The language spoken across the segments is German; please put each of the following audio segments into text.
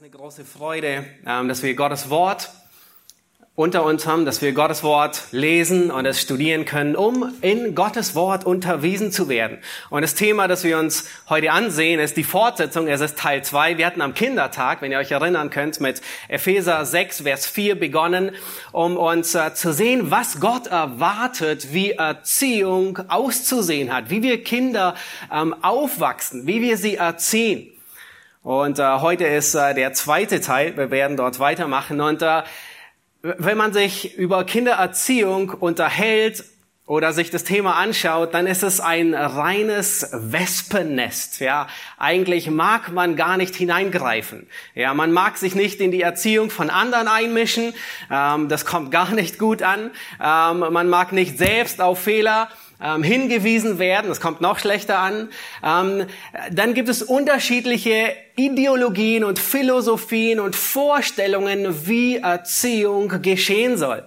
ist eine große Freude, ähm, dass wir Gottes Wort unter uns haben, dass wir Gottes Wort lesen und es studieren können, um in Gottes Wort unterwiesen zu werden. Und das Thema, das wir uns heute ansehen, ist die Fortsetzung. Es ist Teil 2. Wir hatten am Kindertag, wenn ihr euch erinnern könnt, mit Epheser 6, Vers 4 begonnen, um uns äh, zu sehen, was Gott erwartet, wie Erziehung auszusehen hat, wie wir Kinder ähm, aufwachsen, wie wir sie erziehen. Und äh, heute ist äh, der zweite Teil. Wir werden dort weitermachen. Und äh, wenn man sich über Kindererziehung unterhält oder sich das Thema anschaut, dann ist es ein reines Wespennest. Ja, eigentlich mag man gar nicht hineingreifen. Ja, man mag sich nicht in die Erziehung von anderen einmischen. Ähm, das kommt gar nicht gut an. Ähm, man mag nicht selbst auf Fehler ähm, hingewiesen werden, das kommt noch schlechter an. Ähm, dann gibt es unterschiedliche Ideologien und Philosophien und Vorstellungen, wie Erziehung geschehen soll.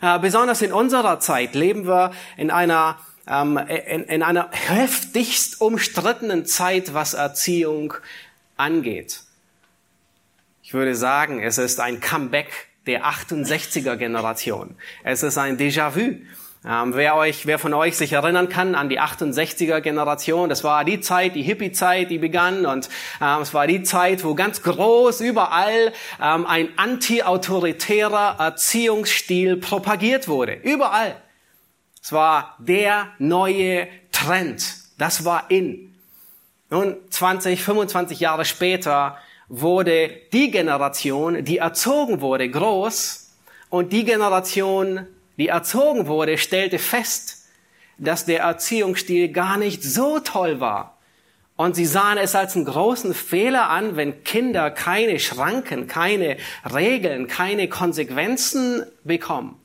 Äh, besonders in unserer Zeit leben wir in einer ähm, in, in einer heftigst umstrittenen Zeit, was Erziehung angeht. Ich würde sagen, es ist ein Comeback der 68er Generation. Es ist ein Déjà-vu. Ähm, wer euch, wer von euch sich erinnern kann an die 68er Generation, das war die Zeit, die Hippie-Zeit, die begann und ähm, es war die Zeit, wo ganz groß überall ähm, ein anti-autoritärer Erziehungsstil propagiert wurde. Überall. Es war der neue Trend. Das war in. Nun, 20, 25 Jahre später wurde die Generation, die erzogen wurde, groß und die Generation, die erzogen wurde, stellte fest, dass der Erziehungsstil gar nicht so toll war. Und sie sahen es als einen großen Fehler an, wenn Kinder keine Schranken, keine Regeln, keine Konsequenzen bekommen.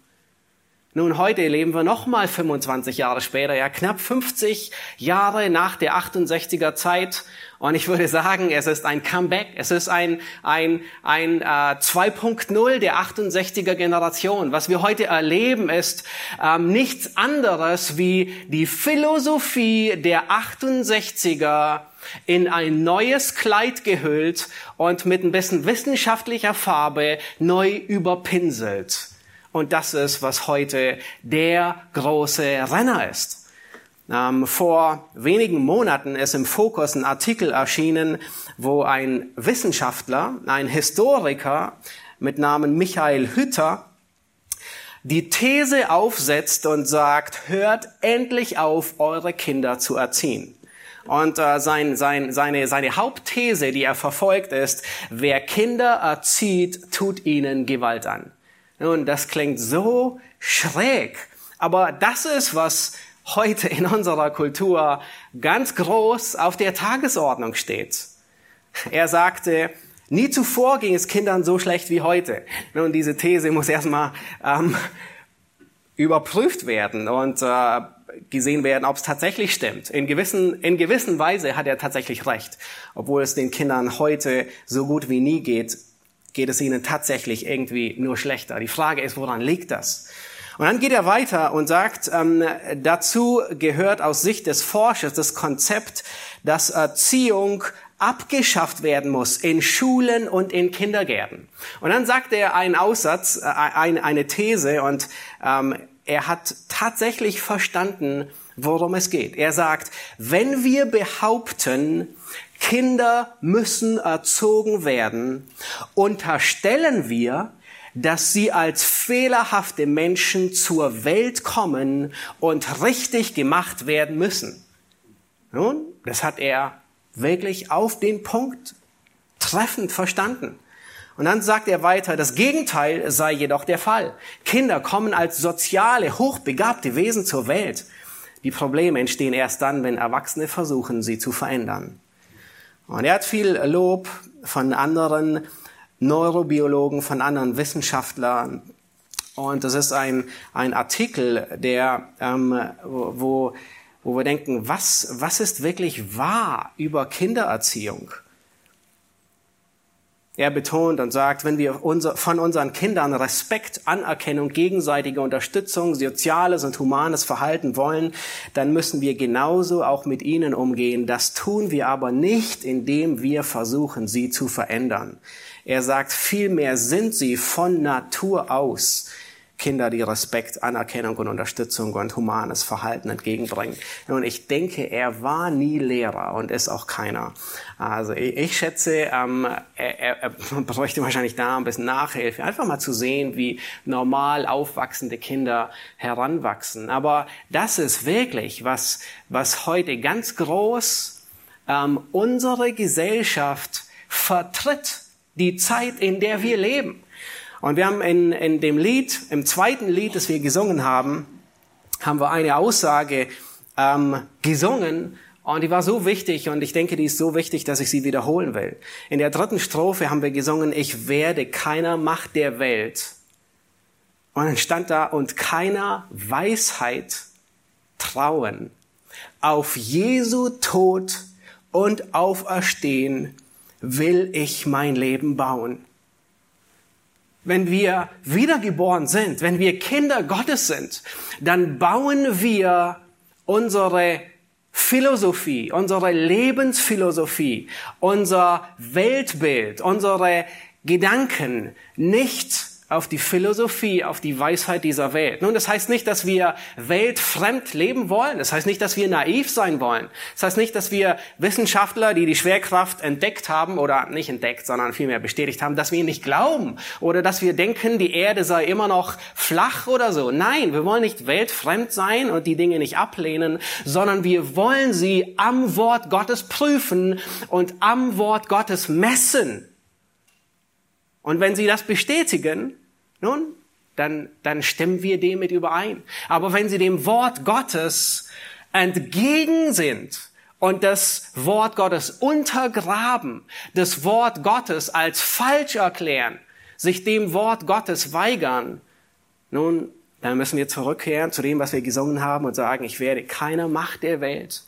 Nun, heute leben wir nochmal 25 Jahre später, ja knapp 50 Jahre nach der 68er Zeit. Und ich würde sagen, es ist ein Comeback. Es ist ein, ein, ein äh, 2.0 der 68er Generation. Was wir heute erleben, ist ähm, nichts anderes wie die Philosophie der 68er in ein neues Kleid gehüllt und mit ein bisschen wissenschaftlicher Farbe neu überpinselt. Und das ist, was heute der große Renner ist. Ähm, vor wenigen Monaten ist im Fokus ein Artikel erschienen, wo ein Wissenschaftler, ein Historiker mit Namen Michael Hütter die These aufsetzt und sagt, hört endlich auf, eure Kinder zu erziehen. Und äh, sein, sein, seine, seine Hauptthese, die er verfolgt, ist, wer Kinder erzieht, tut ihnen Gewalt an. Nun, das klingt so schräg, aber das ist, was heute in unserer Kultur ganz groß auf der Tagesordnung steht. Er sagte, nie zuvor ging es Kindern so schlecht wie heute. Nun, diese These muss erstmal ähm, überprüft werden und äh, gesehen werden, ob es tatsächlich stimmt. In gewissen, in gewissen Weise hat er tatsächlich recht, obwohl es den Kindern heute so gut wie nie geht, geht es ihnen tatsächlich irgendwie nur schlechter. Die Frage ist, woran liegt das? Und dann geht er weiter und sagt, ähm, dazu gehört aus Sicht des Forschers das Konzept, dass Erziehung abgeschafft werden muss in Schulen und in Kindergärten. Und dann sagt er einen Aussatz, äh, eine These und ähm, er hat tatsächlich verstanden, worum es geht. Er sagt, wenn wir behaupten, Kinder müssen erzogen werden, unterstellen wir, dass sie als fehlerhafte Menschen zur Welt kommen und richtig gemacht werden müssen. Nun, das hat er wirklich auf den Punkt treffend verstanden. Und dann sagt er weiter, das Gegenteil sei jedoch der Fall. Kinder kommen als soziale, hochbegabte Wesen zur Welt. Die Probleme entstehen erst dann, wenn Erwachsene versuchen, sie zu verändern. Und er hat viel Lob von anderen Neurobiologen, von anderen Wissenschaftlern. Und das ist ein, ein Artikel, der, ähm, wo, wo wir denken, was, was ist wirklich wahr über Kindererziehung? Er betont und sagt, wenn wir unser, von unseren Kindern Respekt, Anerkennung, gegenseitige Unterstützung, soziales und humanes Verhalten wollen, dann müssen wir genauso auch mit ihnen umgehen. Das tun wir aber nicht, indem wir versuchen, sie zu verändern. Er sagt, vielmehr sind sie von Natur aus Kinder, die Respekt, Anerkennung und Unterstützung und humanes Verhalten entgegenbringen. Und ich denke, er war nie Lehrer und ist auch keiner. Also ich, ich schätze, ähm, er, er, er bräuchte wahrscheinlich da ein bisschen Nachhilfe, einfach mal zu sehen, wie normal aufwachsende Kinder heranwachsen. Aber das ist wirklich, was, was heute ganz groß ähm, unsere Gesellschaft vertritt, die Zeit, in der wir leben. Und wir haben in, in dem Lied, im zweiten Lied, das wir gesungen haben, haben wir eine Aussage ähm, gesungen und die war so wichtig und ich denke, die ist so wichtig, dass ich sie wiederholen will. In der dritten Strophe haben wir gesungen, ich werde keiner Macht der Welt. Und dann stand da, und keiner Weisheit trauen. Auf Jesu Tod und Auferstehen will ich mein Leben bauen wenn wir wiedergeboren sind, wenn wir Kinder Gottes sind, dann bauen wir unsere Philosophie, unsere Lebensphilosophie, unser Weltbild, unsere Gedanken nicht auf die Philosophie, auf die Weisheit dieser Welt. Nun, das heißt nicht, dass wir weltfremd leben wollen. Das heißt nicht, dass wir naiv sein wollen. Das heißt nicht, dass wir Wissenschaftler, die die Schwerkraft entdeckt haben oder nicht entdeckt, sondern vielmehr bestätigt haben, dass wir nicht glauben oder dass wir denken, die Erde sei immer noch flach oder so. Nein, wir wollen nicht weltfremd sein und die Dinge nicht ablehnen, sondern wir wollen sie am Wort Gottes prüfen und am Wort Gottes messen. Und wenn sie das bestätigen, nun, dann, dann stimmen wir dem mit überein. Aber wenn sie dem Wort Gottes entgegen sind und das Wort Gottes untergraben, das Wort Gottes als falsch erklären, sich dem Wort Gottes weigern, nun, dann müssen wir zurückkehren zu dem, was wir gesungen haben und sagen, ich werde keiner Macht der Welt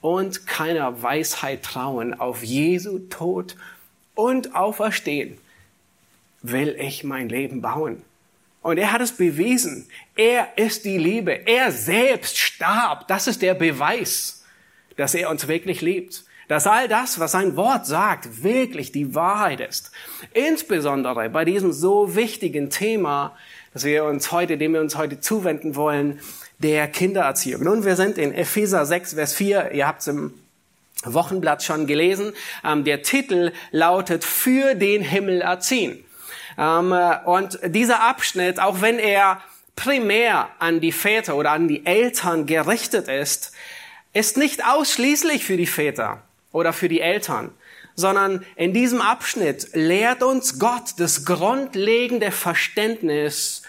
und keiner Weisheit trauen auf Jesu Tod und Auferstehen will ich mein Leben bauen. Und er hat es bewiesen. Er ist die Liebe. Er selbst starb. Das ist der Beweis, dass er uns wirklich liebt. Dass all das, was sein Wort sagt, wirklich die Wahrheit ist. Insbesondere bei diesem so wichtigen Thema, dass wir uns heute, dem wir uns heute zuwenden wollen, der Kindererziehung. Nun, wir sind in Epheser 6, Vers 4. Ihr habt es im Wochenblatt schon gelesen. Ähm, der Titel lautet Für den Himmel erziehen. Ähm, äh, und dieser Abschnitt, auch wenn er primär an die Väter oder an die Eltern gerichtet ist, ist nicht ausschließlich für die Väter oder für die Eltern, sondern in diesem Abschnitt lehrt uns Gott das grundlegende Verständnis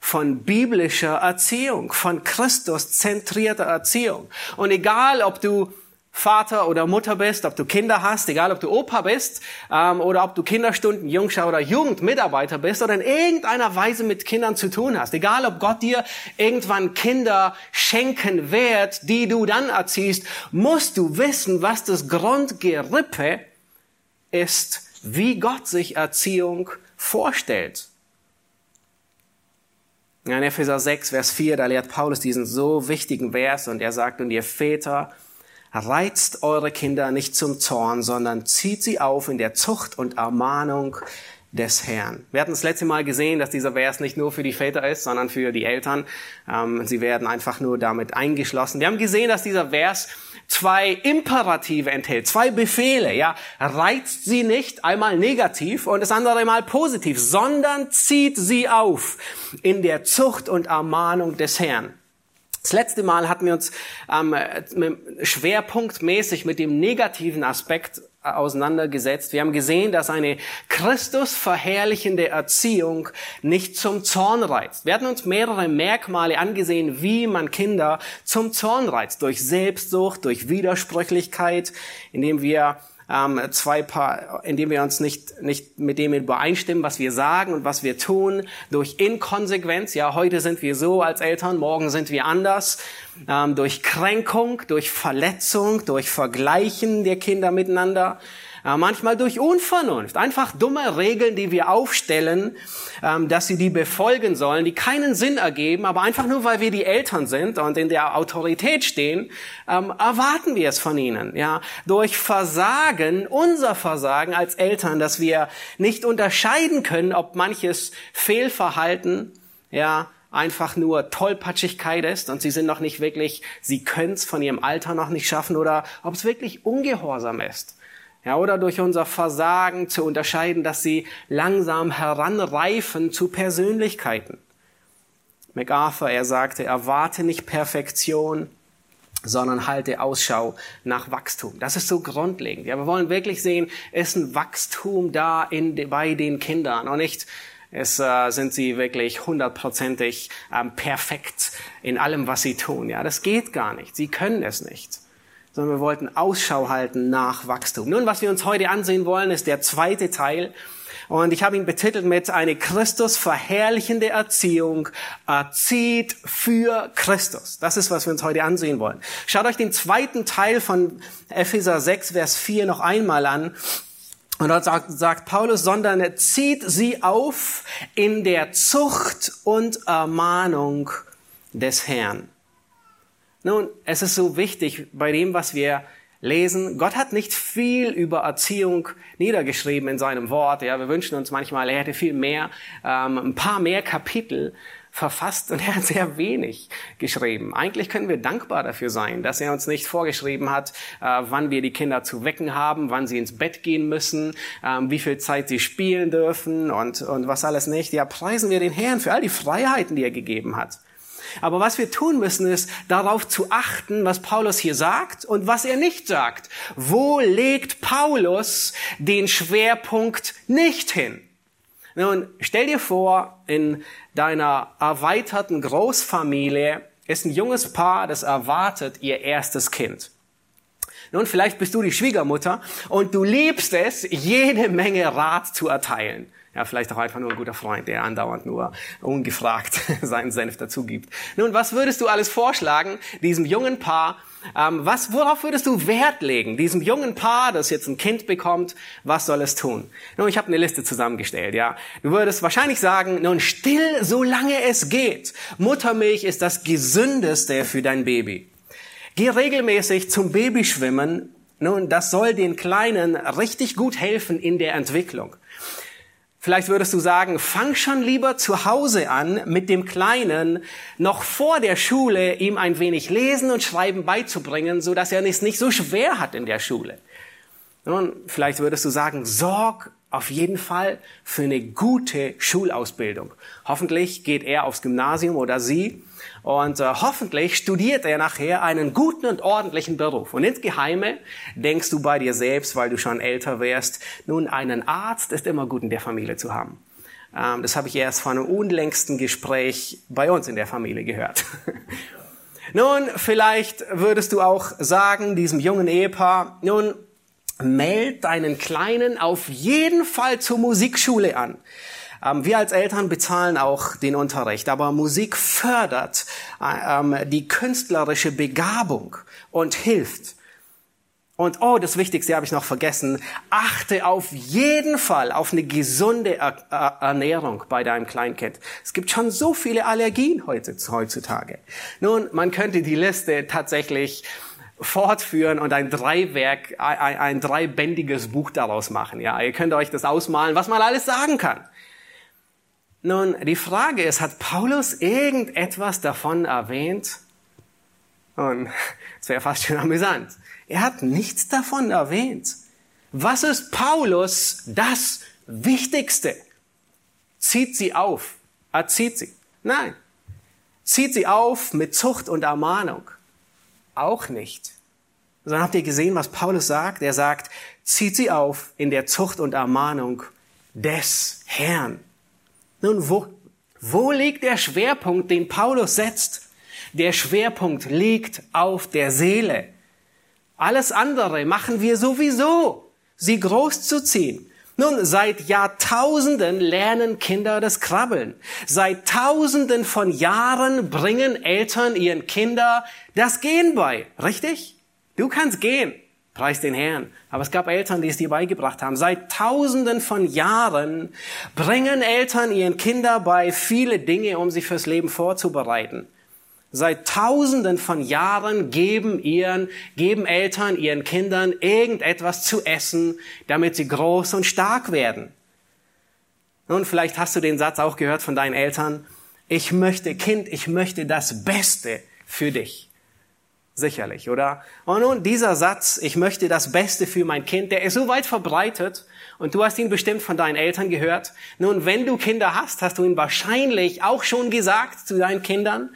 von biblischer Erziehung, von Christus zentrierter Erziehung. Und egal, ob du Vater oder Mutter bist, ob du Kinder hast, egal ob du Opa bist ähm, oder ob du Kinderstunden, Jungschau oder Jugendmitarbeiter bist oder in irgendeiner Weise mit Kindern zu tun hast, egal ob Gott dir irgendwann Kinder schenken wird, die du dann erziehst, musst du wissen, was das Grundgerippe ist, wie Gott sich Erziehung vorstellt. In Epheser 6, Vers 4, da lehrt Paulus diesen so wichtigen Vers und er sagt, und ihr Väter, Reizt eure Kinder nicht zum Zorn, sondern zieht sie auf in der Zucht und Ermahnung des Herrn. Wir hatten das letzte Mal gesehen, dass dieser Vers nicht nur für die Väter ist, sondern für die Eltern. Ähm, sie werden einfach nur damit eingeschlossen. Wir haben gesehen, dass dieser Vers zwei Imperative enthält, zwei Befehle. Ja, reizt sie nicht einmal negativ und das andere mal positiv, sondern zieht sie auf in der Zucht und Ermahnung des Herrn. Das letzte Mal hatten wir uns ähm, schwerpunktmäßig mit dem negativen Aspekt äh, auseinandergesetzt. Wir haben gesehen, dass eine Christus verherrlichende Erziehung nicht zum Zorn reizt. Wir hatten uns mehrere Merkmale angesehen, wie man Kinder zum Zorn reizt. Durch Selbstsucht, durch Widersprüchlichkeit, indem wir ähm, zwei Paar, indem wir uns nicht, nicht mit dem übereinstimmen, was wir sagen und was wir tun, durch Inkonsequenz, ja, heute sind wir so als Eltern, morgen sind wir anders, ähm, durch Kränkung, durch Verletzung, durch Vergleichen der Kinder miteinander, manchmal durch Unvernunft. Einfach dumme Regeln, die wir aufstellen, ähm, dass sie die befolgen sollen, die keinen Sinn ergeben, aber einfach nur, weil wir die Eltern sind und in der Autorität stehen, ähm, erwarten wir es von ihnen. Ja, durch Versagen, unser Versagen als Eltern, dass wir nicht unterscheiden können, ob manches Fehlverhalten, ja, einfach nur Tollpatschigkeit ist und sie sind noch nicht wirklich, sie können es von ihrem Alter noch nicht schaffen oder ob es wirklich Ungehorsam ist. Ja, oder durch unser Versagen zu unterscheiden, dass sie langsam heranreifen zu Persönlichkeiten. MacArthur, er sagte, erwarte nicht Perfektion, sondern halte Ausschau nach Wachstum. Das ist so grundlegend. Ja, wir wollen wirklich sehen, ist ein Wachstum da in, bei den Kindern und nicht, es äh, sind sie wirklich hundertprozentig ähm, perfekt in allem, was sie tun. Ja, das geht gar nicht. Sie können es nicht sondern wir wollten Ausschau halten nach Wachstum. Nun, was wir uns heute ansehen wollen, ist der zweite Teil. Und ich habe ihn betitelt mit eine Christus verherrlichende Erziehung erzieht für Christus. Das ist, was wir uns heute ansehen wollen. Schaut euch den zweiten Teil von Epheser 6, Vers 4 noch einmal an. Und dort sagt, sagt Paulus, sondern er zieht sie auf in der Zucht und Ermahnung des Herrn. Nun, es ist so wichtig bei dem, was wir lesen. Gott hat nicht viel über Erziehung niedergeschrieben in seinem Wort. Ja, wir wünschen uns manchmal, er hätte viel mehr, ähm, ein paar mehr Kapitel verfasst und er hat sehr wenig geschrieben. Eigentlich können wir dankbar dafür sein, dass er uns nicht vorgeschrieben hat, äh, wann wir die Kinder zu wecken haben, wann sie ins Bett gehen müssen, äh, wie viel Zeit sie spielen dürfen und, und was alles nicht. Ja, preisen wir den Herrn für all die Freiheiten, die er gegeben hat. Aber was wir tun müssen, ist darauf zu achten, was Paulus hier sagt und was er nicht sagt. Wo legt Paulus den Schwerpunkt nicht hin? Nun, stell dir vor, in deiner erweiterten Großfamilie ist ein junges Paar, das erwartet ihr erstes Kind. Nun, vielleicht bist du die Schwiegermutter und du liebst es, jede Menge Rat zu erteilen. Ja, vielleicht auch einfach nur ein guter Freund, der andauernd nur ungefragt seinen Senf dazu gibt. Nun, was würdest du alles vorschlagen, diesem jungen Paar, ähm, was, worauf würdest du Wert legen? Diesem jungen Paar, das jetzt ein Kind bekommt, was soll es tun? Nun, ich habe eine Liste zusammengestellt, ja. Du würdest wahrscheinlich sagen, nun still, solange es geht. Muttermilch ist das Gesündeste für dein Baby. Geh regelmäßig zum Babyschwimmen. Nun, das soll den Kleinen richtig gut helfen in der Entwicklung. Vielleicht würdest du sagen, fang schon lieber zu Hause an, mit dem Kleinen noch vor der Schule ihm ein wenig Lesen und Schreiben beizubringen, so dass er es nicht so schwer hat in der Schule. Nun, vielleicht würdest du sagen, sorg auf jeden Fall für eine gute Schulausbildung. Hoffentlich geht er aufs Gymnasium oder sie und äh, hoffentlich studiert er nachher einen guten und ordentlichen Beruf. Und insgeheime denkst du bei dir selbst, weil du schon älter wärst, nun, einen Arzt ist immer gut in der Familie zu haben. Ähm, das habe ich erst von einem unlängsten Gespräch bei uns in der Familie gehört. nun, vielleicht würdest du auch sagen, diesem jungen Ehepaar, nun, meld deinen Kleinen auf jeden Fall zur Musikschule an. Ähm, wir als Eltern bezahlen auch den Unterricht, aber Musik fördert ähm, die künstlerische Begabung und hilft. Und oh, das Wichtigste habe ich noch vergessen. Achte auf jeden Fall auf eine gesunde Ernährung bei deinem Kleinkind. Es gibt schon so viele Allergien heutzutage. Nun, man könnte die Liste tatsächlich fortführen und ein Dreiwerk, ein, ein dreibändiges Buch daraus machen. Ja, ihr könnt euch das ausmalen, was man alles sagen kann. Nun, die Frage ist, hat Paulus irgendetwas davon erwähnt? Und es wäre fast schon amüsant. Er hat nichts davon erwähnt. Was ist Paulus das Wichtigste? Zieht sie auf. Erzieht sie. Nein. Zieht sie auf mit Zucht und Ermahnung. Auch nicht. Sondern habt ihr gesehen, was Paulus sagt? Er sagt, zieht sie auf in der Zucht und Ermahnung des Herrn. Nun, wo, wo liegt der Schwerpunkt, den Paulus setzt? Der Schwerpunkt liegt auf der Seele. Alles andere machen wir sowieso, sie großzuziehen. Nun, seit Jahrtausenden lernen Kinder das Krabbeln. Seit Tausenden von Jahren bringen Eltern ihren Kindern das Gehen bei. Richtig? Du kannst gehen. Preis den Herrn. Aber es gab Eltern, die es dir beigebracht haben. Seit Tausenden von Jahren bringen Eltern ihren Kindern bei viele Dinge, um sie fürs Leben vorzubereiten. Seit Tausenden von Jahren geben ihren, geben Eltern ihren Kindern irgendetwas zu essen, damit sie groß und stark werden. Nun, vielleicht hast du den Satz auch gehört von deinen Eltern. Ich möchte, Kind, ich möchte das Beste für dich. Sicherlich, oder? Und nun dieser Satz, ich möchte das Beste für mein Kind, der ist so weit verbreitet und du hast ihn bestimmt von deinen Eltern gehört. Nun, wenn du Kinder hast, hast du ihn wahrscheinlich auch schon gesagt zu deinen Kindern.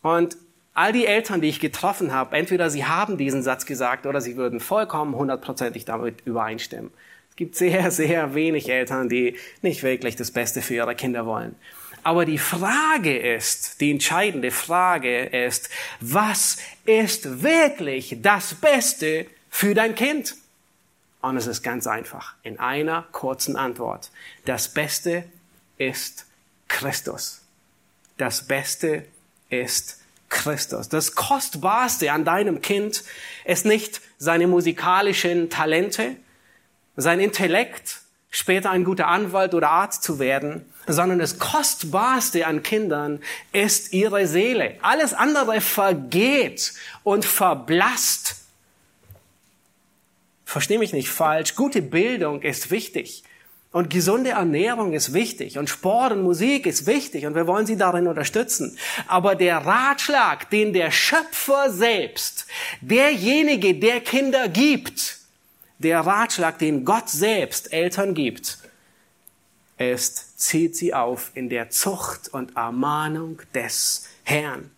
Und all die Eltern, die ich getroffen habe, entweder sie haben diesen Satz gesagt oder sie würden vollkommen hundertprozentig damit übereinstimmen. Es gibt sehr, sehr wenig Eltern, die nicht wirklich das Beste für ihre Kinder wollen. Aber die Frage ist, die entscheidende Frage ist, was ist wirklich das Beste für dein Kind? Und es ist ganz einfach, in einer kurzen Antwort. Das Beste ist Christus. Das Beste ist Christus. Das Kostbarste an deinem Kind ist nicht seine musikalischen Talente, sein Intellekt, später ein guter Anwalt oder Arzt zu werden, sondern das Kostbarste an Kindern ist ihre Seele. Alles andere vergeht und verblasst. Versteh mich nicht falsch. Gute Bildung ist wichtig. Und gesunde Ernährung ist wichtig und Sport und Musik ist wichtig und wir wollen sie darin unterstützen. Aber der Ratschlag, den der Schöpfer selbst, derjenige, der Kinder gibt, der Ratschlag, den Gott selbst Eltern gibt, ist, zieht sie auf in der Zucht und Ermahnung des Herrn.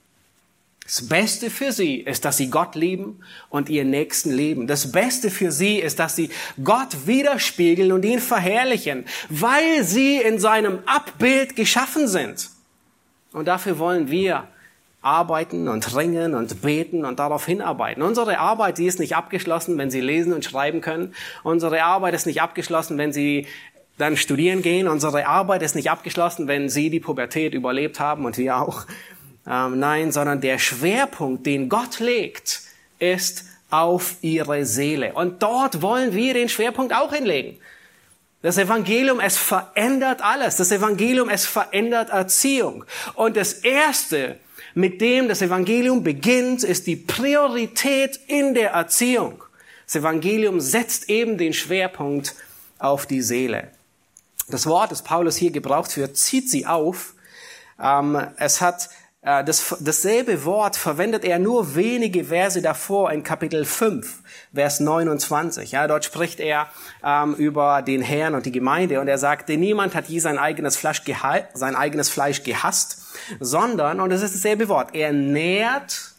Das Beste für sie ist, dass sie Gott lieben und ihren Nächsten lieben. Das Beste für sie ist, dass sie Gott widerspiegeln und ihn verherrlichen, weil sie in seinem Abbild geschaffen sind. Und dafür wollen wir arbeiten und ringen und beten und darauf hinarbeiten. Unsere Arbeit, die ist nicht abgeschlossen, wenn Sie lesen und schreiben können. Unsere Arbeit ist nicht abgeschlossen, wenn Sie dann studieren gehen. Unsere Arbeit ist nicht abgeschlossen, wenn Sie die Pubertät überlebt haben und wir auch. Ähm, nein, sondern der Schwerpunkt, den Gott legt, ist auf Ihre Seele. Und dort wollen wir den Schwerpunkt auch hinlegen. Das Evangelium, es verändert alles. Das Evangelium, es verändert Erziehung. Und das Erste, mit dem das Evangelium beginnt, ist die Priorität in der Erziehung. Das Evangelium setzt eben den Schwerpunkt auf die Seele. Das Wort, das Paulus hier gebraucht für zieht sie auf, ähm, es hat äh, das, dasselbe Wort verwendet er nur wenige Verse davor in Kapitel 5, Vers 29. Ja, dort spricht er ähm, über den Herrn und die Gemeinde und er sagt, denn niemand hat je sein eigenes, Fleisch sein eigenes Fleisch gehasst, sondern, und es ist dasselbe Wort, er nährt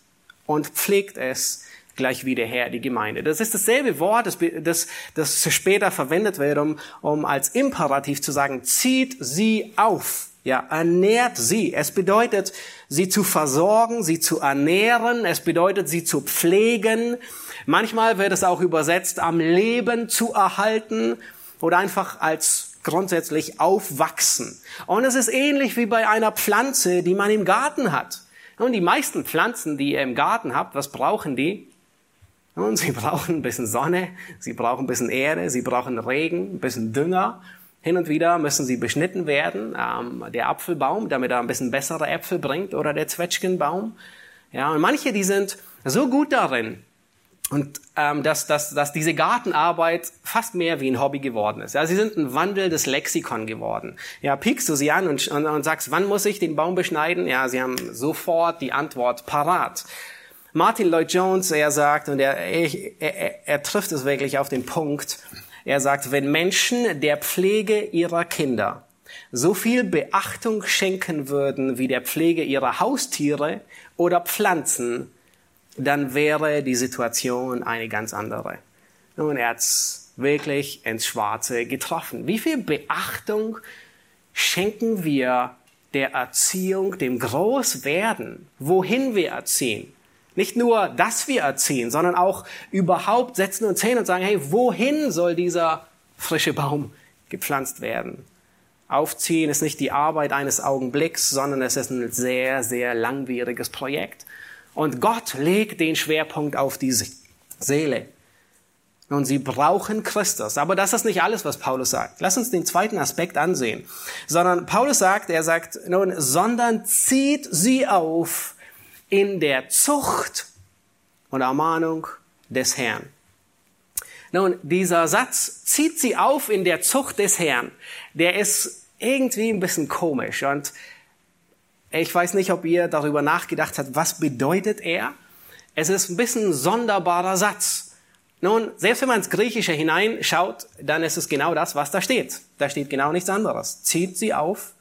und pflegt es gleich wie der Herr die Gemeinde. Das ist dasselbe Wort, das, das, das später verwendet wird, um, um als Imperativ zu sagen, zieht sie auf. Ja, ernährt sie. Es bedeutet, sie zu versorgen, sie zu ernähren. Es bedeutet, sie zu pflegen. Manchmal wird es auch übersetzt, am Leben zu erhalten oder einfach als grundsätzlich aufwachsen. Und es ist ähnlich wie bei einer Pflanze, die man im Garten hat. Und die meisten Pflanzen, die ihr im Garten habt, was brauchen die? Und sie brauchen ein bisschen Sonne, sie brauchen ein bisschen Erde, sie brauchen Regen, ein bisschen Dünger. Hin und wieder müssen sie beschnitten werden. Ähm, der Apfelbaum, damit er ein bisschen bessere Äpfel bringt, oder der Zwetschgenbaum. Ja, und manche, die sind so gut darin, und ähm, dass, dass, dass diese Gartenarbeit fast mehr wie ein Hobby geworden ist. Ja, sie sind ein wandelndes Lexikon geworden. Ja, piekst du sie an und, und, und sagst, wann muss ich den Baum beschneiden? Ja, sie haben sofort die Antwort parat. Martin Lloyd Jones, er sagt, und er, er, er, trifft es wirklich auf den Punkt, er sagt, wenn Menschen der Pflege ihrer Kinder so viel Beachtung schenken würden wie der Pflege ihrer Haustiere oder Pflanzen, dann wäre die Situation eine ganz andere. Nun, er hat wirklich ins Schwarze getroffen. Wie viel Beachtung schenken wir der Erziehung, dem Großwerden, wohin wir erziehen? Nicht nur, dass wir erziehen, sondern auch überhaupt setzen uns hin und sagen, hey, wohin soll dieser frische Baum gepflanzt werden? Aufziehen ist nicht die Arbeit eines Augenblicks, sondern es ist ein sehr, sehr langwieriges Projekt. Und Gott legt den Schwerpunkt auf die Seele. Und sie brauchen Christus. Aber das ist nicht alles, was Paulus sagt. Lass uns den zweiten Aspekt ansehen. Sondern Paulus sagt, er sagt, nun, sondern zieht sie auf in der Zucht und Ermahnung des Herrn. Nun, dieser Satz zieht sie auf in der Zucht des Herrn. Der ist irgendwie ein bisschen komisch und ich weiß nicht, ob ihr darüber nachgedacht habt, was bedeutet er? Es ist ein bisschen ein sonderbarer Satz. Nun, selbst wenn man ins Griechische hineinschaut, dann ist es genau das, was da steht. Da steht genau nichts anderes. Zieht sie auf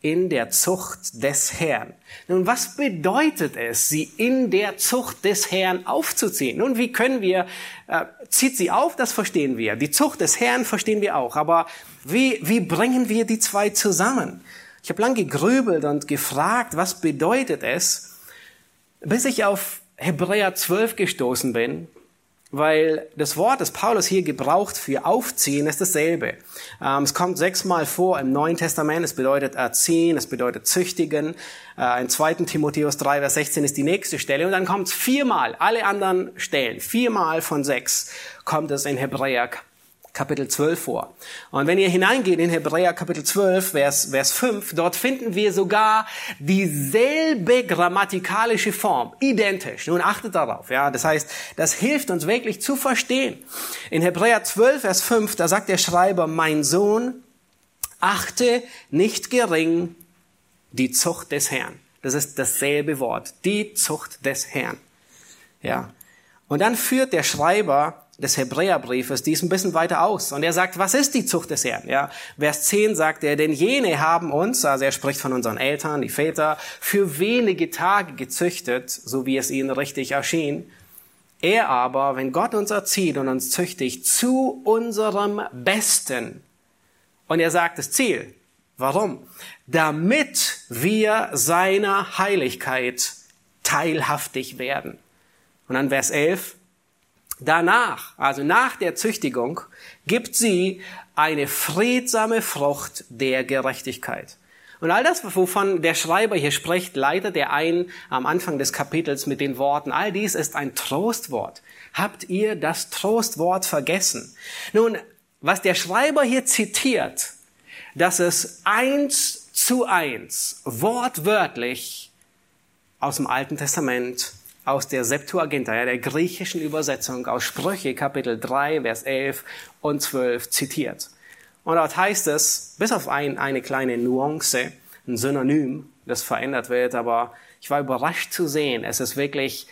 in der Zucht des Herrn. Nun, was bedeutet es, sie in der Zucht des Herrn aufzuziehen? Nun, wie können wir, äh, zieht sie auf, das verstehen wir. Die Zucht des Herrn verstehen wir auch. Aber wie, wie bringen wir die zwei zusammen? Ich habe lange gegrübelt und gefragt, was bedeutet es, bis ich auf Hebräer 12 gestoßen bin, weil das Wort, das Paulus hier gebraucht für aufziehen, ist dasselbe. Ähm, es kommt sechsmal vor im Neuen Testament. Es bedeutet erziehen, es bedeutet züchtigen. Äh, in 2. Timotheus 3, Vers 16 ist die nächste Stelle. Und dann kommt es viermal, alle anderen Stellen, viermal von sechs kommt es in Hebräer Kapitel 12 vor. Und wenn ihr hineingeht in Hebräer Kapitel 12, Vers, Vers 5, dort finden wir sogar dieselbe grammatikalische Form, identisch. Nun achtet darauf, ja. Das heißt, das hilft uns wirklich zu verstehen. In Hebräer 12, Vers 5, da sagt der Schreiber, mein Sohn, achte nicht gering die Zucht des Herrn. Das ist dasselbe Wort, die Zucht des Herrn. Ja. Und dann führt der Schreiber des Hebräerbriefes dies ein bisschen weiter aus. Und er sagt, was ist die Zucht des Herrn? Ja, Vers 10 sagt er, denn jene haben uns, also er spricht von unseren Eltern, die Väter, für wenige Tage gezüchtet, so wie es ihnen richtig erschien. Er aber, wenn Gott uns erzieht und uns züchtigt, zu unserem Besten. Und er sagt das Ziel. Warum? Damit wir seiner Heiligkeit teilhaftig werden. Und dann Vers 11, Danach, also nach der Züchtigung, gibt sie eine friedsame Frucht der Gerechtigkeit. Und all das, wovon der Schreiber hier spricht, leitet er ein am Anfang des Kapitels mit den Worten, all dies ist ein Trostwort. Habt ihr das Trostwort vergessen? Nun, was der Schreiber hier zitiert, das ist eins zu eins, wortwörtlich aus dem Alten Testament aus der Septuaginta, ja, der griechischen Übersetzung aus Sprüche Kapitel 3, Vers 11 und 12 zitiert. Und dort heißt es, bis auf ein, eine kleine Nuance, ein Synonym, das verändert wird, aber ich war überrascht zu sehen, es ist wirklich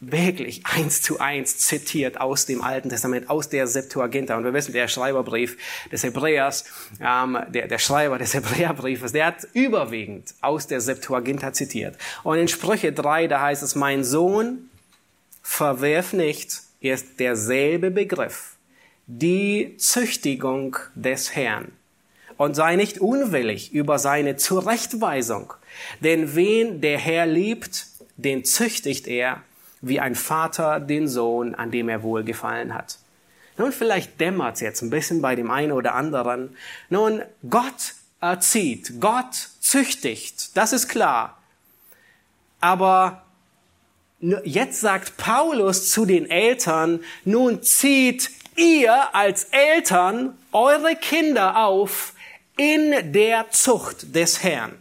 wirklich eins zu eins zitiert aus dem Alten Testament, aus der Septuaginta. Und wir wissen, der Schreiberbrief des Hebräers, ähm, der, der Schreiber des Hebräerbriefes, der hat überwiegend aus der Septuaginta zitiert. Und in Sprüche 3, da heißt es, mein Sohn, verwerf nicht, ist derselbe Begriff, die Züchtigung des Herrn. Und sei nicht unwillig über seine Zurechtweisung. Denn wen der Herr liebt, den züchtigt er wie ein Vater den Sohn, an dem er wohlgefallen hat. Nun, vielleicht dämmert es jetzt ein bisschen bei dem einen oder anderen. Nun, Gott erzieht, Gott züchtigt, das ist klar. Aber jetzt sagt Paulus zu den Eltern, nun zieht ihr als Eltern eure Kinder auf in der Zucht des Herrn.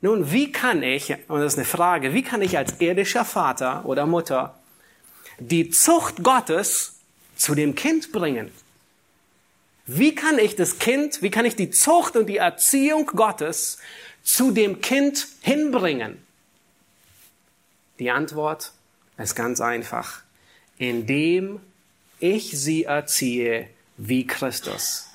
Nun, wie kann ich, und das ist eine Frage, wie kann ich als irdischer Vater oder Mutter die Zucht Gottes zu dem Kind bringen? Wie kann ich das Kind, wie kann ich die Zucht und die Erziehung Gottes zu dem Kind hinbringen? Die Antwort ist ganz einfach. Indem ich sie erziehe wie Christus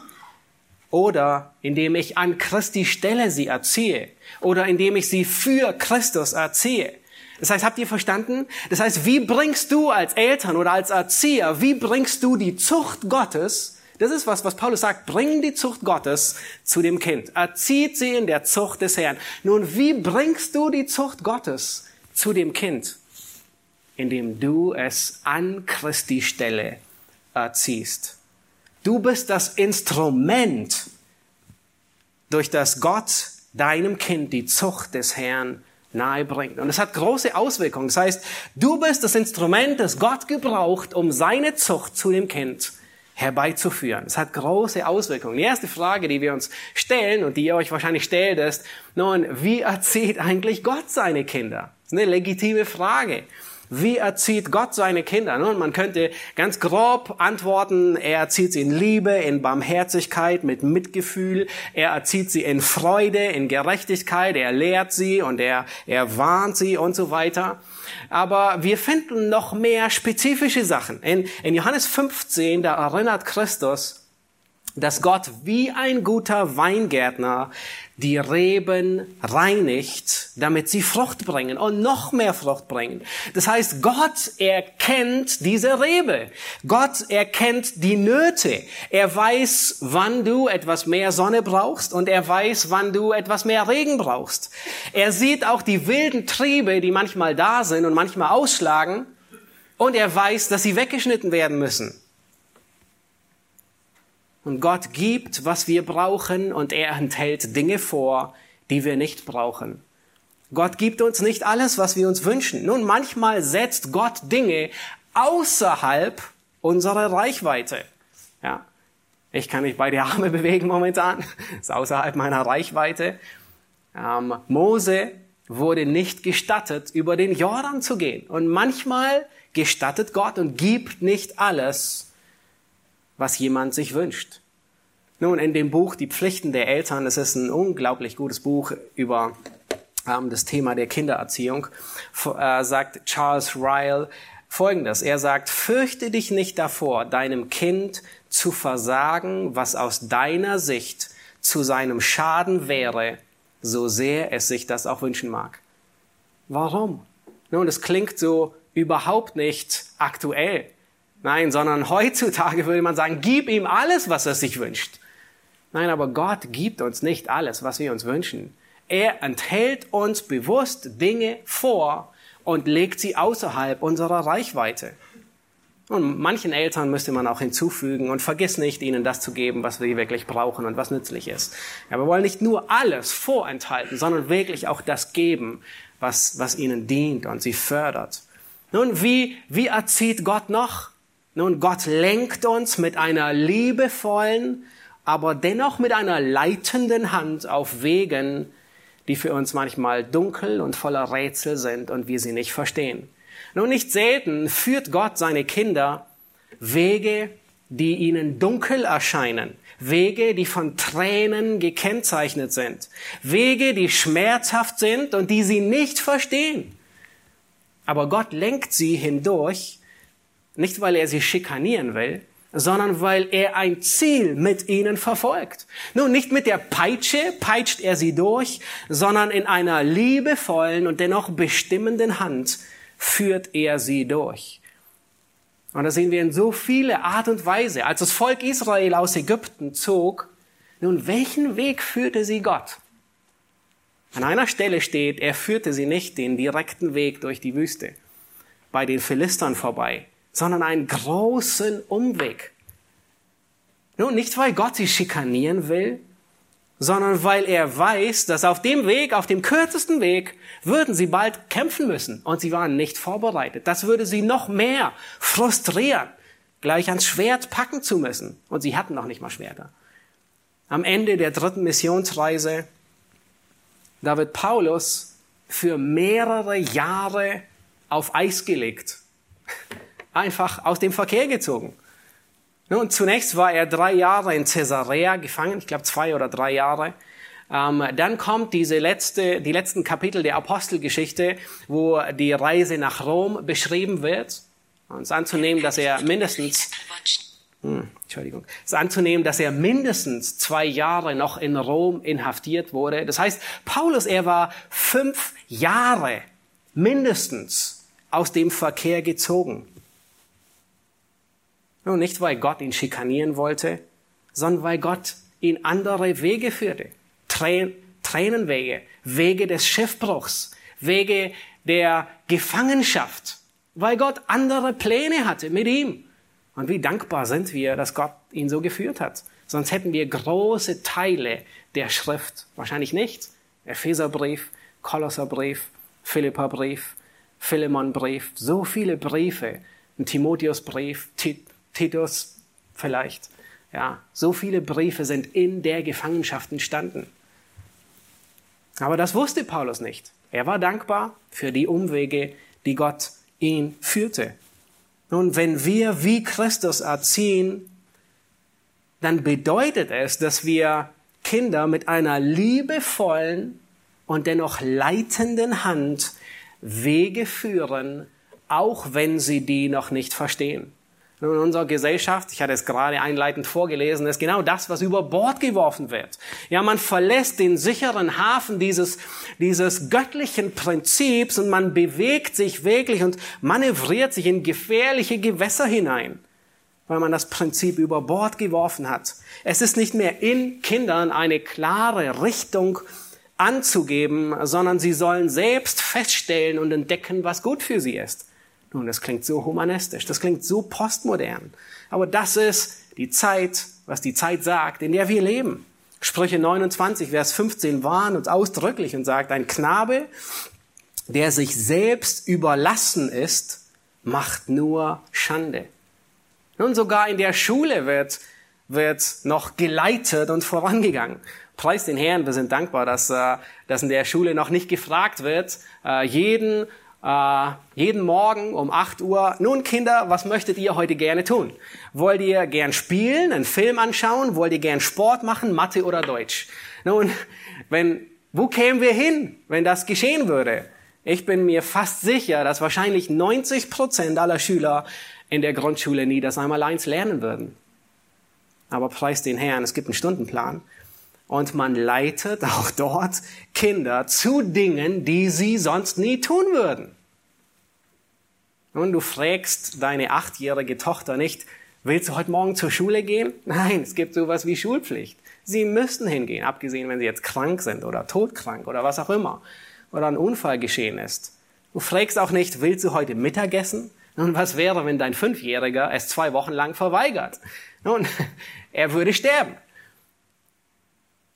oder indem ich an Christi Stelle sie erziehe oder indem ich sie für Christus erziehe. Das heißt, habt ihr verstanden? Das heißt, wie bringst du als Eltern oder als Erzieher, wie bringst du die Zucht Gottes? Das ist was, was Paulus sagt. Bring die Zucht Gottes zu dem Kind. Erzieht sie in der Zucht des Herrn. Nun, wie bringst du die Zucht Gottes zu dem Kind? Indem du es an Christi Stelle erziehst. Du bist das Instrument, durch das Gott deinem Kind die Zucht des Herrn nahe bringt. Und es hat große Auswirkungen. Das heißt, du bist das Instrument, das Gott gebraucht, um seine Zucht zu dem Kind herbeizuführen. Es hat große Auswirkungen. Die erste Frage, die wir uns stellen und die ihr euch wahrscheinlich stellt, ist, nun, wie erzieht eigentlich Gott seine Kinder? Das ist eine legitime Frage. Wie erzieht Gott seine Kinder? Nun, man könnte ganz grob antworten, er erzieht sie in Liebe, in Barmherzigkeit, mit Mitgefühl, er erzieht sie in Freude, in Gerechtigkeit, er lehrt sie und er, er warnt sie und so weiter. Aber wir finden noch mehr spezifische Sachen. In, in Johannes 15, da erinnert Christus dass Gott wie ein guter Weingärtner die Reben reinigt, damit sie Frucht bringen und noch mehr Frucht bringen. Das heißt, Gott erkennt diese Rebe. Gott erkennt die Nöte. Er weiß, wann du etwas mehr Sonne brauchst und er weiß, wann du etwas mehr Regen brauchst. Er sieht auch die wilden Triebe, die manchmal da sind und manchmal ausschlagen und er weiß, dass sie weggeschnitten werden müssen. Und Gott gibt, was wir brauchen und er enthält Dinge vor, die wir nicht brauchen. Gott gibt uns nicht alles, was wir uns wünschen. Nun, manchmal setzt Gott Dinge außerhalb unserer Reichweite. Ja. Ich kann mich bei der Arme bewegen momentan. Ist außerhalb meiner Reichweite. Ähm, Mose wurde nicht gestattet, über den Jordan zu gehen. Und manchmal gestattet Gott und gibt nicht alles, was jemand sich wünscht. Nun, in dem Buch Die Pflichten der Eltern, das ist ein unglaublich gutes Buch über ähm, das Thema der Kindererziehung, äh, sagt Charles Ryle Folgendes. Er sagt, fürchte dich nicht davor, deinem Kind zu versagen, was aus deiner Sicht zu seinem Schaden wäre, so sehr es sich das auch wünschen mag. Warum? Nun, es klingt so überhaupt nicht aktuell. Nein, sondern heutzutage würde man sagen, gib ihm alles, was er sich wünscht. Nein, aber Gott gibt uns nicht alles, was wir uns wünschen. Er enthält uns bewusst Dinge vor und legt sie außerhalb unserer Reichweite. Und manchen Eltern müsste man auch hinzufügen und vergiss nicht, ihnen das zu geben, was sie wirklich brauchen und was nützlich ist. Ja, wir wollen nicht nur alles vorenthalten, sondern wirklich auch das geben, was, was ihnen dient und sie fördert. Nun, wie, wie erzieht Gott noch? Nun, Gott lenkt uns mit einer liebevollen, aber dennoch mit einer leitenden Hand auf Wegen, die für uns manchmal dunkel und voller Rätsel sind und wir sie nicht verstehen. Nun, nicht selten führt Gott seine Kinder Wege, die ihnen dunkel erscheinen, Wege, die von Tränen gekennzeichnet sind, Wege, die schmerzhaft sind und die sie nicht verstehen. Aber Gott lenkt sie hindurch, nicht, weil er sie schikanieren will, sondern weil er ein Ziel mit ihnen verfolgt. Nun, nicht mit der Peitsche peitscht er sie durch, sondern in einer liebevollen und dennoch bestimmenden Hand führt er sie durch. Und das sehen wir in so viele Art und Weise. Als das Volk Israel aus Ägypten zog, nun, welchen Weg führte sie Gott? An einer Stelle steht, er führte sie nicht den direkten Weg durch die Wüste, bei den Philistern vorbei, sondern einen großen Umweg. Nun, nicht weil Gott sie schikanieren will, sondern weil er weiß, dass auf dem Weg, auf dem kürzesten Weg, würden sie bald kämpfen müssen und sie waren nicht vorbereitet. Das würde sie noch mehr frustrieren, gleich ans Schwert packen zu müssen. Und sie hatten noch nicht mal Schwerter. Am Ende der dritten Missionsreise, da wird Paulus für mehrere Jahre auf Eis gelegt einfach aus dem Verkehr gezogen. Nun, zunächst war er drei Jahre in Caesarea gefangen, ich glaube zwei oder drei Jahre. Ähm, dann kommt diese letzte, die letzten Kapitel der Apostelgeschichte, wo die Reise nach Rom beschrieben wird. Und es anzunehmen, dass er mindestens, hm, Entschuldigung, es ist anzunehmen, dass er mindestens zwei Jahre noch in Rom inhaftiert wurde. Das heißt, Paulus, er war fünf Jahre mindestens aus dem Verkehr gezogen. Nun, nicht weil Gott ihn schikanieren wollte, sondern weil Gott ihn andere Wege führte. Tränenwege, Wege des Schiffbruchs, Wege der Gefangenschaft, weil Gott andere Pläne hatte mit ihm. Und wie dankbar sind wir, dass Gott ihn so geführt hat. Sonst hätten wir große Teile der Schrift wahrscheinlich nicht. Epheserbrief, Kolosserbrief, Philippa-Brief, Philemon-Brief, so viele Briefe, ein Timotheus-Brief, Titus vielleicht. Ja, so viele Briefe sind in der Gefangenschaft entstanden. Aber das wusste Paulus nicht. Er war dankbar für die Umwege, die Gott ihn führte. Nun, wenn wir wie Christus erziehen, dann bedeutet es, dass wir Kinder mit einer liebevollen und dennoch leitenden Hand Wege führen, auch wenn sie die noch nicht verstehen. In unserer Gesellschaft, ich hatte es gerade einleitend vorgelesen, ist genau das, was über Bord geworfen wird. Ja, man verlässt den sicheren Hafen dieses, dieses göttlichen Prinzips und man bewegt sich wirklich und manövriert sich in gefährliche Gewässer hinein, weil man das Prinzip über Bord geworfen hat. Es ist nicht mehr in Kindern eine klare Richtung anzugeben, sondern sie sollen selbst feststellen und entdecken, was gut für sie ist. Nun, das klingt so humanistisch, das klingt so postmodern. Aber das ist die Zeit, was die Zeit sagt, in der wir leben. Sprüche 29, Vers 15 warnt uns ausdrücklich und sagt, ein Knabe, der sich selbst überlassen ist, macht nur Schande. Nun, sogar in der Schule wird, wird noch geleitet und vorangegangen. Preis den Herrn, wir sind dankbar, dass, äh, dass in der Schule noch nicht gefragt wird, äh, jeden äh, jeden Morgen um 8 Uhr, nun Kinder, was möchtet ihr heute gerne tun? Wollt ihr gern spielen, einen Film anschauen? Wollt ihr gern Sport machen, Mathe oder Deutsch? Nun, wenn, wo kämen wir hin, wenn das geschehen würde? Ich bin mir fast sicher, dass wahrscheinlich 90 Prozent aller Schüler in der Grundschule nie das einmal eins lernen würden. Aber preis den Herrn, es gibt einen Stundenplan und man leitet auch dort Kinder zu Dingen, die sie sonst nie tun würden. Nun, du fragst deine achtjährige Tochter nicht, willst du heute Morgen zur Schule gehen? Nein, es gibt sowas wie Schulpflicht. Sie müssen hingehen, abgesehen, wenn sie jetzt krank sind oder todkrank oder was auch immer oder ein Unfall geschehen ist. Du fragst auch nicht, willst du heute Mittagessen? Nun, was wäre, wenn dein Fünfjähriger es zwei Wochen lang verweigert? Nun, er würde sterben.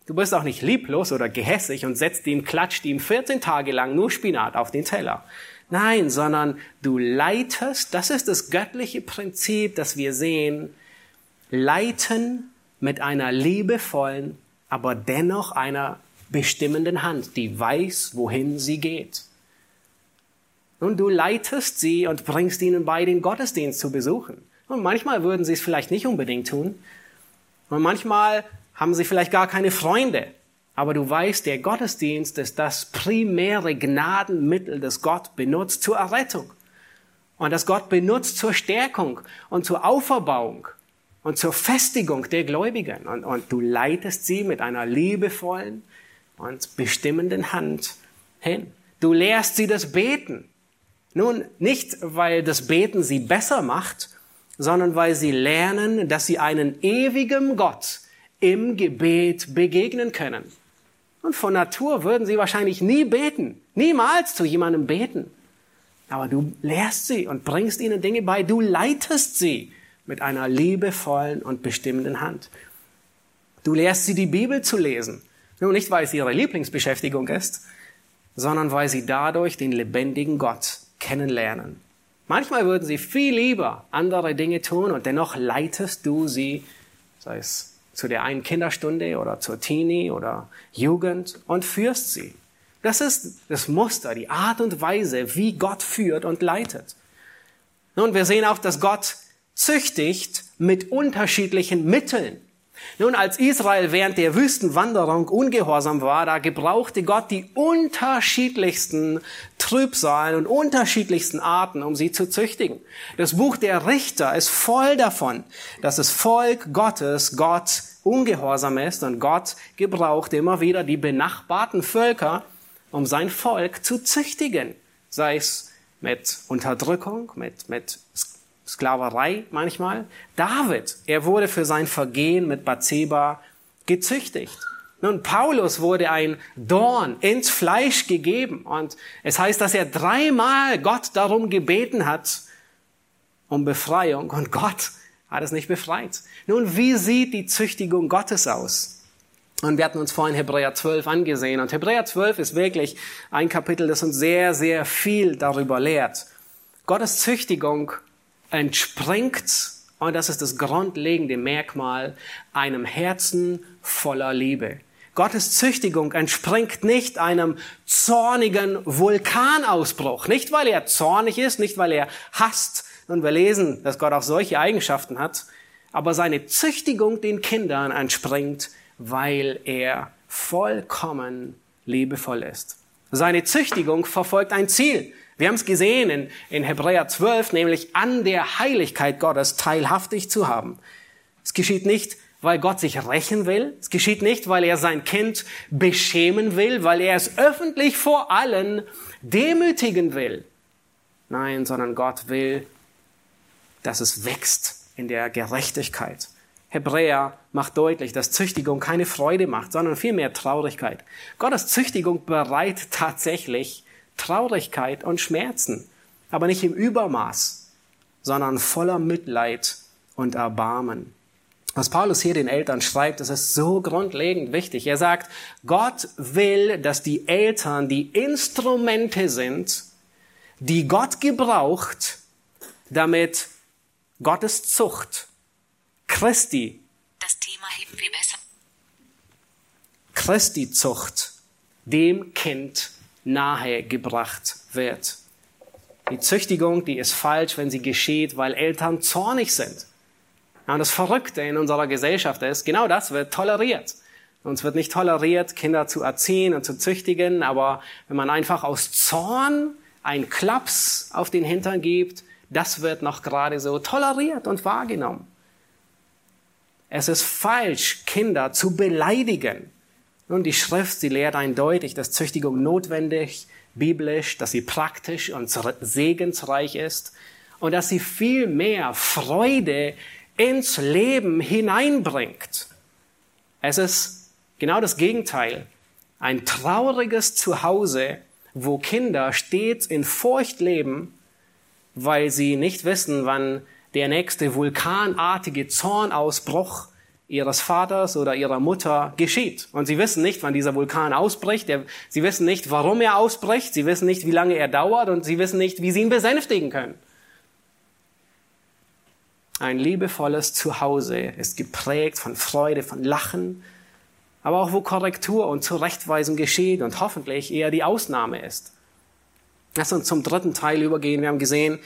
Du bist auch nicht lieblos oder gehässig und setzt ihm, klatscht ihm 14 Tage lang nur Spinat auf den Teller. Nein, sondern du leitest, das ist das göttliche Prinzip, das wir sehen, leiten mit einer liebevollen, aber dennoch einer bestimmenden Hand, die weiß, wohin sie geht. Und du leitest sie und bringst ihnen bei, den Gottesdienst zu besuchen. Und manchmal würden sie es vielleicht nicht unbedingt tun. Und manchmal haben sie vielleicht gar keine Freunde. Aber du weißt, der Gottesdienst ist das primäre Gnadenmittel, das Gott benutzt zur Errettung. Und das Gott benutzt zur Stärkung und zur Auferbauung und zur Festigung der Gläubigen. Und, und du leitest sie mit einer liebevollen und bestimmenden Hand hin. Du lehrst sie das Beten. Nun, nicht weil das Beten sie besser macht, sondern weil sie lernen, dass sie einen ewigen Gott im Gebet begegnen können. Und von Natur würden sie wahrscheinlich nie beten, niemals zu jemandem beten. Aber du lehrst sie und bringst ihnen Dinge bei, du leitest sie mit einer liebevollen und bestimmenden Hand. Du lehrst sie, die Bibel zu lesen. Nur nicht, weil es ihre Lieblingsbeschäftigung ist, sondern weil sie dadurch den lebendigen Gott kennenlernen. Manchmal würden sie viel lieber andere Dinge tun und dennoch leitest du sie, sei es zu der einen Kinderstunde oder zur Teenie oder Jugend und führst sie. Das ist das Muster, die Art und Weise, wie Gott führt und leitet. Nun, wir sehen auch, dass Gott züchtigt mit unterschiedlichen Mitteln. Nun, als Israel während der Wüstenwanderung ungehorsam war, da gebrauchte Gott die unterschiedlichsten Trübsalen und unterschiedlichsten Arten, um sie zu züchtigen. Das Buch der Richter ist voll davon, dass das Volk Gottes Gott ungehorsam ist und Gott gebraucht immer wieder die benachbarten Völker, um sein Volk zu züchtigen. Sei es mit Unterdrückung, mit, mit Sklaverei manchmal. David, er wurde für sein Vergehen mit Bathseba gezüchtigt. Nun, Paulus wurde ein Dorn ins Fleisch gegeben und es heißt, dass er dreimal Gott darum gebeten hat, um Befreiung und Gott hat es nicht befreit. Nun, wie sieht die Züchtigung Gottes aus? Und wir hatten uns vorhin Hebräer 12 angesehen. Und Hebräer 12 ist wirklich ein Kapitel, das uns sehr, sehr viel darüber lehrt. Gottes Züchtigung entspringt, und das ist das grundlegende Merkmal, einem Herzen voller Liebe. Gottes Züchtigung entspringt nicht einem zornigen Vulkanausbruch. Nicht, weil er zornig ist, nicht, weil er hasst. Und wir lesen, dass Gott auch solche Eigenschaften hat. Aber seine Züchtigung den Kindern entspringt, weil er vollkommen liebevoll ist. Seine Züchtigung verfolgt ein Ziel. Wir haben es gesehen in, in Hebräer 12, nämlich an der Heiligkeit Gottes teilhaftig zu haben. Es geschieht nicht, weil Gott sich rächen will. Es geschieht nicht, weil er sein Kind beschämen will, weil er es öffentlich vor allen demütigen will. Nein, sondern Gott will, dass es wächst in der Gerechtigkeit. Hebräer macht deutlich, dass Züchtigung keine Freude macht, sondern vielmehr Traurigkeit. Gottes Züchtigung bereitet tatsächlich Traurigkeit und Schmerzen, aber nicht im Übermaß, sondern voller Mitleid und Erbarmen. Was Paulus hier den Eltern schreibt, das ist so grundlegend wichtig. Er sagt, Gott will, dass die Eltern die Instrumente sind, die Gott gebraucht, damit Gottes Zucht, Christi, das Thema heben wir besser. Christi Zucht dem Kind nahegebracht wird. Die Züchtigung, die ist falsch, wenn sie geschieht, weil Eltern zornig sind. und das Verrückte in unserer Gesellschaft ist, genau das wird toleriert. Uns wird nicht toleriert, Kinder zu erziehen und zu züchtigen, aber wenn man einfach aus Zorn einen Klaps auf den Hintern gibt, das wird noch gerade so toleriert und wahrgenommen. Es ist falsch, Kinder zu beleidigen. Nun, die Schrift, sie lehrt eindeutig, dass Züchtigung notwendig, biblisch, dass sie praktisch und segensreich ist und dass sie viel mehr Freude ins Leben hineinbringt. Es ist genau das Gegenteil. Ein trauriges Zuhause, wo Kinder stets in Furcht leben, weil sie nicht wissen, wann der nächste vulkanartige Zornausbruch ihres Vaters oder ihrer Mutter geschieht. Und sie wissen nicht, wann dieser Vulkan ausbricht. Sie wissen nicht, warum er ausbricht. Sie wissen nicht, wie lange er dauert. Und sie wissen nicht, wie sie ihn besänftigen können. Ein liebevolles Zuhause ist geprägt von Freude, von Lachen, aber auch wo Korrektur und Zurechtweisung geschieht und hoffentlich eher die Ausnahme ist. Lass uns zum dritten Teil übergehen. Wir haben gesehen,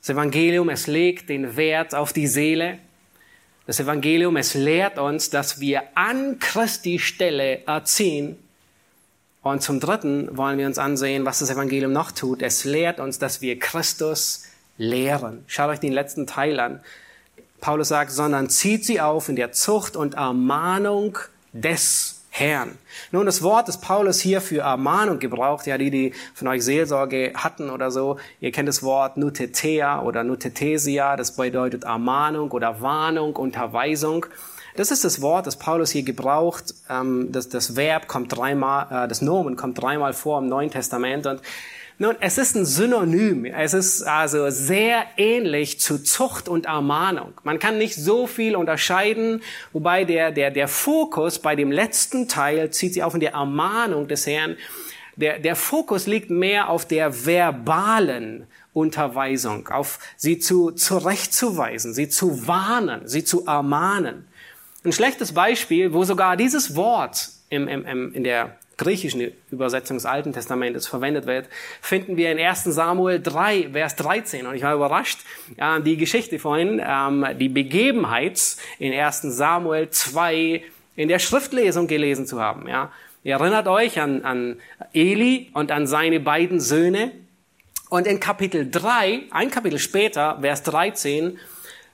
das Evangelium, es legt den Wert auf die Seele. Das Evangelium, es lehrt uns, dass wir an Christi Stelle erziehen. Und zum Dritten wollen wir uns ansehen, was das Evangelium noch tut. Es lehrt uns, dass wir Christus lehren. Schaut euch den letzten Teil an. Paulus sagt, sondern zieht sie auf in der Zucht und Ermahnung des Herrn. Nun, das Wort, das Paulus hier für Ermahnung gebraucht, ja, die, die von euch Seelsorge hatten oder so, ihr kennt das Wort Nutetea oder Nutetesia, das bedeutet Ermahnung oder Warnung, Unterweisung. Das ist das Wort, das Paulus hier gebraucht. Ähm, das, das Verb kommt dreimal, äh, das Nomen kommt dreimal vor im Neuen Testament und nun, es ist ein Synonym. Es ist also sehr ähnlich zu Zucht und Ermahnung. Man kann nicht so viel unterscheiden, wobei der, der, der Fokus bei dem letzten Teil zieht sich auf in der Ermahnung des Herrn. Der, der Fokus liegt mehr auf der verbalen Unterweisung, auf sie zu, zurechtzuweisen, sie zu warnen, sie zu ermahnen. Ein schlechtes Beispiel, wo sogar dieses Wort im, im, im, in der griechischen Übersetzung des Alten Testamentes verwendet wird, finden wir in 1 Samuel 3, Vers 13. Und ich war überrascht, die Geschichte vorhin, ähm, die Begebenheit in 1 Samuel 2 in der Schriftlesung gelesen zu haben. Ihr erinnert euch an, an Eli und an seine beiden Söhne. Und in Kapitel 3, ein Kapitel später, Vers 13,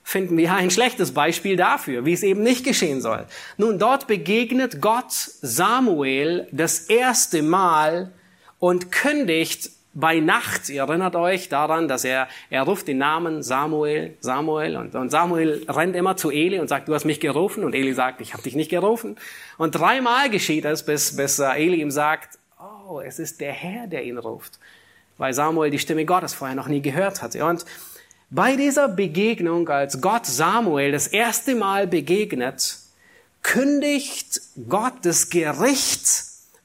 finden wir ein schlechtes Beispiel dafür, wie es eben nicht geschehen soll. Nun, dort begegnet Gott Samuel das erste Mal und kündigt bei Nacht, ihr erinnert euch daran, dass er, er ruft den Namen Samuel, Samuel und, und Samuel rennt immer zu Eli und sagt, du hast mich gerufen und Eli sagt, ich habe dich nicht gerufen. Und dreimal geschieht es, bis, bis äh, Eli ihm sagt, oh, es ist der Herr, der ihn ruft, weil Samuel die Stimme Gottes vorher noch nie gehört hatte. Und bei dieser Begegnung, als Gott Samuel das erste Mal begegnet, kündigt Gott das Gericht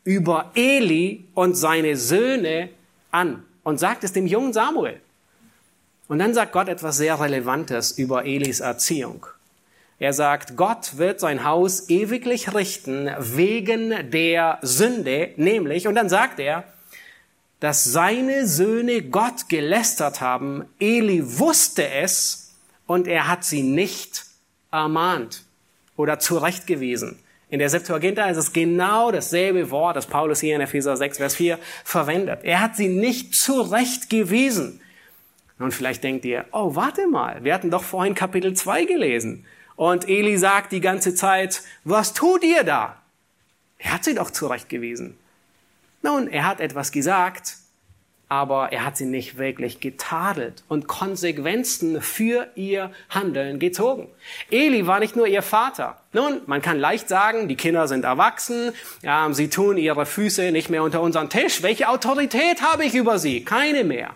über Eli und seine Söhne an und sagt es dem jungen Samuel. Und dann sagt Gott etwas sehr Relevantes über Elis Erziehung. Er sagt, Gott wird sein Haus ewiglich richten wegen der Sünde, nämlich, und dann sagt er, dass seine Söhne Gott gelästert haben. Eli wusste es und er hat sie nicht ermahnt oder zurechtgewiesen. In der Septuaginta ist es genau dasselbe Wort, das Paulus hier in Epheser 6, Vers 4 verwendet. Er hat sie nicht zurechtgewiesen. Und vielleicht denkt ihr, oh, warte mal, wir hatten doch vorhin Kapitel 2 gelesen. Und Eli sagt die ganze Zeit, was tut ihr da? Er hat sie doch zurechtgewiesen. Nun, er hat etwas gesagt, aber er hat sie nicht wirklich getadelt und Konsequenzen für ihr Handeln gezogen. Eli war nicht nur ihr Vater. Nun, man kann leicht sagen, die Kinder sind erwachsen, ja, sie tun ihre Füße nicht mehr unter unseren Tisch. Welche Autorität habe ich über sie? Keine mehr.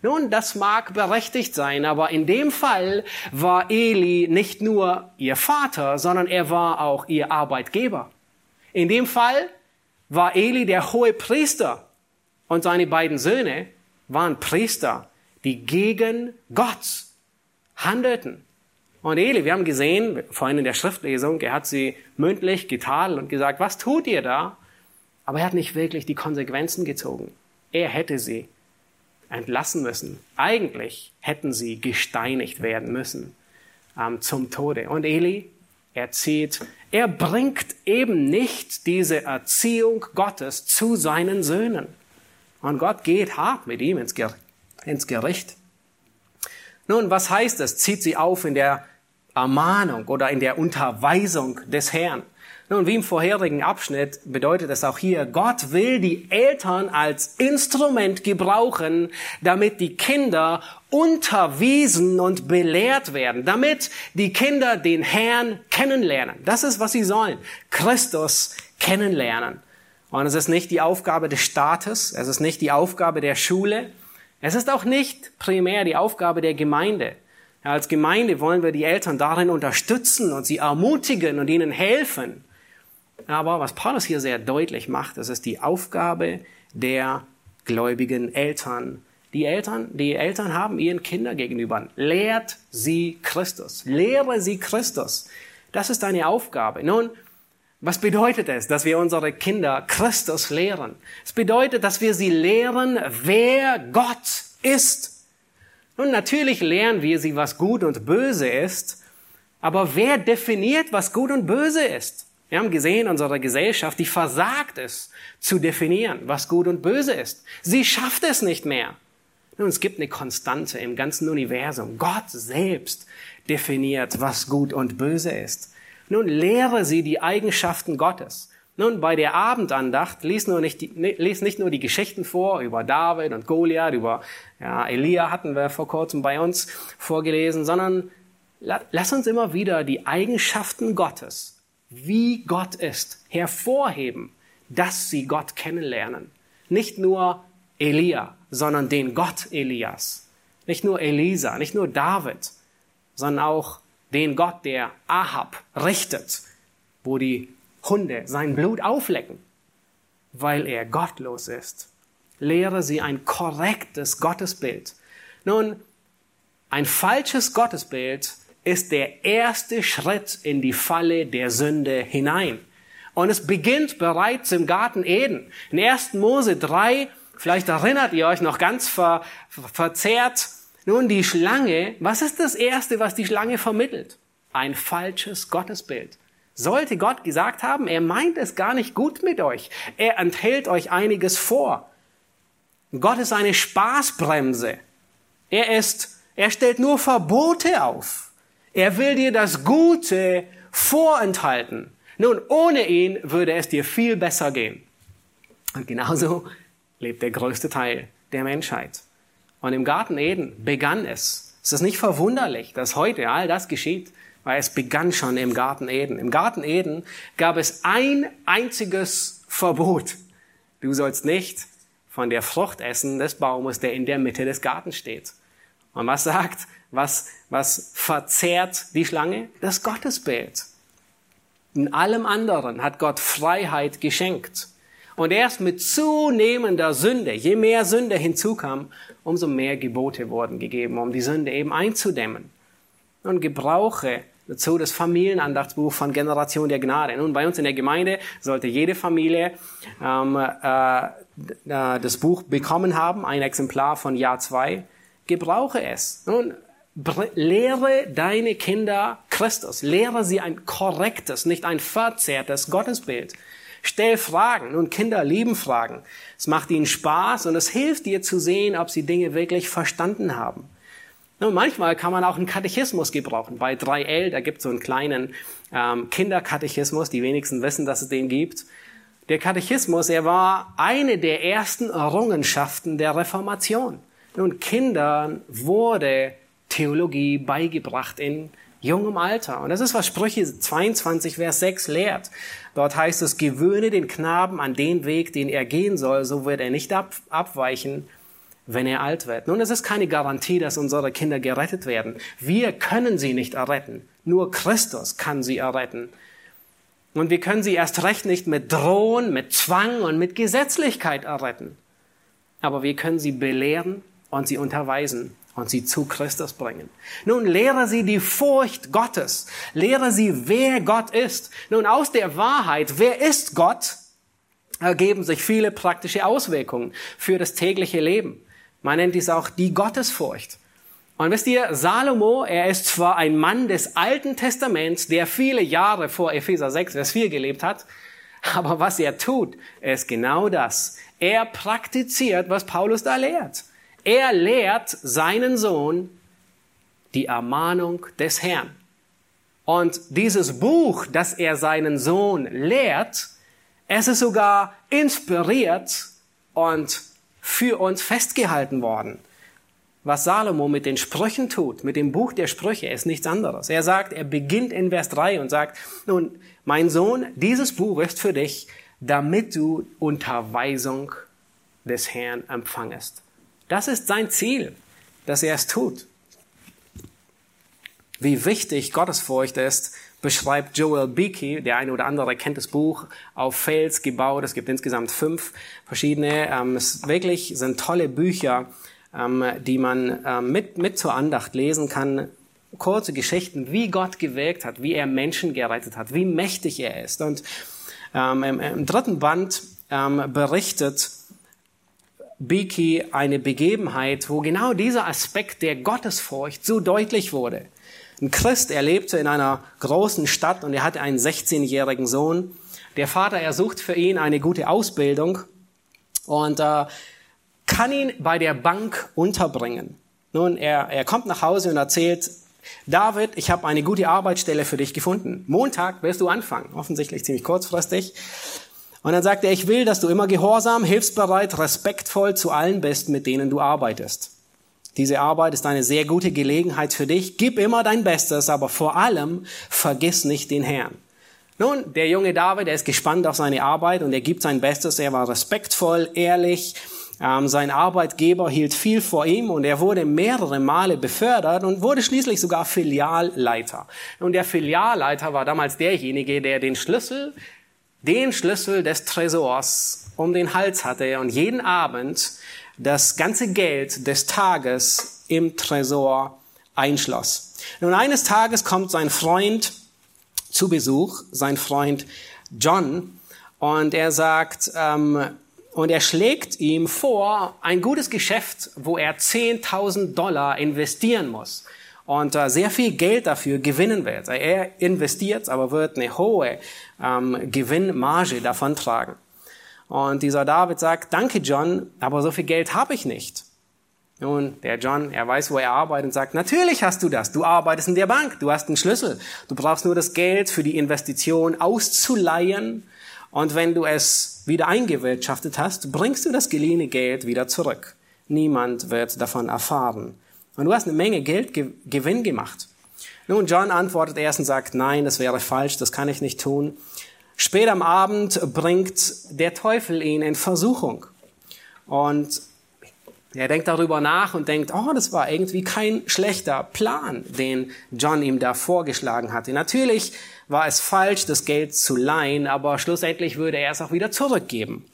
Nun, das mag berechtigt sein, aber in dem Fall war Eli nicht nur ihr Vater, sondern er war auch ihr Arbeitgeber. In dem Fall war Eli der hohe Priester und seine beiden Söhne waren Priester, die gegen Gott handelten. Und Eli, wir haben gesehen, vorhin in der Schriftlesung, er hat sie mündlich getadelt und gesagt, was tut ihr da? Aber er hat nicht wirklich die Konsequenzen gezogen. Er hätte sie entlassen müssen. Eigentlich hätten sie gesteinigt werden müssen ähm, zum Tode. Und Eli erzählt, er bringt eben nicht diese Erziehung Gottes zu seinen Söhnen. Und Gott geht hart mit ihm ins, Ger ins Gericht. Nun, was heißt das? Zieht sie auf in der Ermahnung oder in der Unterweisung des Herrn. Nun, wie im vorherigen Abschnitt bedeutet es auch hier, Gott will die Eltern als Instrument gebrauchen, damit die Kinder unterwiesen und belehrt werden, damit die Kinder den Herrn kennenlernen. Das ist, was sie sollen. Christus kennenlernen. Und es ist nicht die Aufgabe des Staates, es ist nicht die Aufgabe der Schule, es ist auch nicht primär die Aufgabe der Gemeinde. als Gemeinde wollen wir die Eltern darin unterstützen und sie ermutigen und ihnen helfen. Aber was Paulus hier sehr deutlich macht, das ist die Aufgabe der gläubigen Eltern. Die Eltern, die Eltern haben ihren Kindern gegenüber. Lehrt sie Christus. Lehre sie Christus. Das ist deine Aufgabe. Nun, was bedeutet es, dass wir unsere Kinder Christus lehren? Es bedeutet, dass wir sie lehren, wer Gott ist. Nun, natürlich lernen wir sie, was gut und böse ist, aber wer definiert, was gut und böse ist? Wir haben gesehen, unsere Gesellschaft, die versagt es, zu definieren, was gut und böse ist. Sie schafft es nicht mehr. Nun, es gibt eine Konstante im ganzen Universum. Gott selbst definiert, was gut und böse ist. Nun, lehre sie die Eigenschaften Gottes. Nun, bei der Abendandacht lies, nur nicht, die, lies nicht nur die Geschichten vor über David und Goliath, über ja, Elia hatten wir vor kurzem bei uns vorgelesen, sondern lass uns immer wieder die Eigenschaften Gottes wie Gott ist, hervorheben, dass sie Gott kennenlernen. Nicht nur Elia, sondern den Gott Elias. Nicht nur Elisa, nicht nur David, sondern auch den Gott, der Ahab richtet, wo die Hunde sein Blut auflecken, weil er gottlos ist. Lehre sie ein korrektes Gottesbild. Nun, ein falsches Gottesbild ist der erste Schritt in die Falle der Sünde hinein. Und es beginnt bereits im Garten Eden. In 1. Mose 3, vielleicht erinnert ihr euch noch ganz ver, verzerrt, nun die Schlange, was ist das Erste, was die Schlange vermittelt? Ein falsches Gottesbild. Sollte Gott gesagt haben, er meint es gar nicht gut mit euch. Er enthält euch einiges vor. Gott ist eine Spaßbremse. Er ist, er stellt nur Verbote auf. Er will dir das Gute vorenthalten. Nun, ohne ihn würde es dir viel besser gehen. Und genauso lebt der größte Teil der Menschheit. Und im Garten Eden begann es. Es ist nicht verwunderlich, dass heute all das geschieht, weil es begann schon im Garten Eden. Im Garten Eden gab es ein einziges Verbot. Du sollst nicht von der Frucht essen des Baumes, der in der Mitte des Gartens steht. Und was sagt was, was verzehrt die Schlange? Das Gottesbild. In allem anderen hat Gott Freiheit geschenkt. Und erst mit zunehmender Sünde, je mehr Sünde hinzukam, umso mehr Gebote wurden gegeben, um die Sünde eben einzudämmen. Und gebrauche dazu das Familienandachtsbuch von Generation der Gnade. Nun, bei uns in der Gemeinde sollte jede Familie ähm, äh, das Buch bekommen haben, ein Exemplar von Jahr zwei. Gebrauche es. Nun, lehre deine Kinder Christus. Lehre sie ein korrektes, nicht ein verzerrtes Gottesbild. Stell Fragen. Nun, Kinder lieben Fragen. Es macht ihnen Spaß und es hilft dir zu sehen, ob sie Dinge wirklich verstanden haben. Nun, manchmal kann man auch einen Katechismus gebrauchen. Bei 3L, da gibt es so einen kleinen ähm, Kinderkatechismus. Die wenigsten wissen, dass es den gibt. Der Katechismus, er war eine der ersten Errungenschaften der Reformation. Nun, Kindern wurde Theologie beigebracht in jungem Alter. Und das ist, was Sprüche 22, Vers 6 lehrt. Dort heißt es, gewöhne den Knaben an den Weg, den er gehen soll, so wird er nicht ab, abweichen, wenn er alt wird. Nun, es ist keine Garantie, dass unsere Kinder gerettet werden. Wir können sie nicht erretten. Nur Christus kann sie erretten. Und wir können sie erst recht nicht mit Drohen, mit Zwang und mit Gesetzlichkeit erretten. Aber wir können sie belehren und sie unterweisen und sie zu Christus bringen. Nun lehre sie die Furcht Gottes. Lehre sie, wer Gott ist. Nun aus der Wahrheit, wer ist Gott, ergeben sich viele praktische Auswirkungen für das tägliche Leben. Man nennt dies auch die Gottesfurcht. Und wisst ihr, Salomo, er ist zwar ein Mann des Alten Testaments, der viele Jahre vor Epheser 6, Vers 4 gelebt hat, aber was er tut, ist genau das. Er praktiziert, was Paulus da lehrt. Er lehrt seinen Sohn die Ermahnung des Herrn. Und dieses Buch, das er seinen Sohn lehrt, es ist sogar inspiriert und für uns festgehalten worden. Was Salomo mit den Sprüchen tut, mit dem Buch der Sprüche, ist nichts anderes. Er sagt, er beginnt in Vers 3 und sagt, nun, mein Sohn, dieses Buch ist für dich, damit du Unterweisung des Herrn empfangest. Das ist sein Ziel, dass er es tut. Wie wichtig Gottesfurcht ist, beschreibt Joel Beakey, der eine oder andere kennt das Buch, auf Fels gebaut. Es gibt insgesamt fünf verschiedene. Ähm, es wirklich sind tolle Bücher, ähm, die man ähm, mit, mit zur Andacht lesen kann. Kurze Geschichten, wie Gott gewirkt hat, wie er Menschen gerettet hat, wie mächtig er ist. Und im, im dritten Band berichtet Beakey eine Begebenheit, wo genau dieser Aspekt der Gottesfurcht so deutlich wurde. Ein Christ, er lebte in einer großen Stadt und er hatte einen 16-jährigen Sohn. Der Vater, er sucht für ihn eine gute Ausbildung und äh, kann ihn bei der Bank unterbringen. Nun, er, er kommt nach Hause und erzählt, David, ich habe eine gute Arbeitsstelle für dich gefunden. Montag wirst du anfangen. Offensichtlich ziemlich kurzfristig. Und dann sagt er, ich will, dass du immer gehorsam, hilfsbereit, respektvoll zu allen bist, mit denen du arbeitest. Diese Arbeit ist eine sehr gute Gelegenheit für dich. Gib immer dein Bestes, aber vor allem vergiss nicht den Herrn. Nun, der junge David, er ist gespannt auf seine Arbeit und er gibt sein Bestes. Er war respektvoll, ehrlich. Ähm, sein Arbeitgeber hielt viel vor ihm und er wurde mehrere Male befördert und wurde schließlich sogar Filialleiter. Und der Filialleiter war damals derjenige, der den Schlüssel den Schlüssel des Tresors um den Hals hatte und jeden Abend das ganze Geld des Tages im Tresor einschloss. Nun eines Tages kommt sein Freund zu Besuch, sein Freund John, und er sagt, ähm, und er schlägt ihm vor, ein gutes Geschäft, wo er 10.000 Dollar investieren muss und äh, sehr viel Geld dafür gewinnen wird. Er investiert, aber wird eine hohe ähm, Gewinnmarge davon tragen. Und dieser David sagt, danke John, aber so viel Geld habe ich nicht. Nun, der John, er weiß, wo er arbeitet und sagt, natürlich hast du das. Du arbeitest in der Bank, du hast einen Schlüssel. Du brauchst nur das Geld für die Investition auszuleihen. Und wenn du es wieder eingewirtschaftet hast, bringst du das geliehene Geld wieder zurück. Niemand wird davon erfahren. Und du hast eine Menge Geldgewinn gemacht. Nun, John antwortet erst und sagt, nein, das wäre falsch, das kann ich nicht tun. Spät am Abend bringt der Teufel ihn in Versuchung. Und Er denkt darüber nach und denkt, oh, das war irgendwie kein schlechter Plan, den John ihm da vorgeschlagen hatte. Natürlich war es falsch, das Geld zu leihen, aber schlussendlich würde er es auch wieder zurückgeben.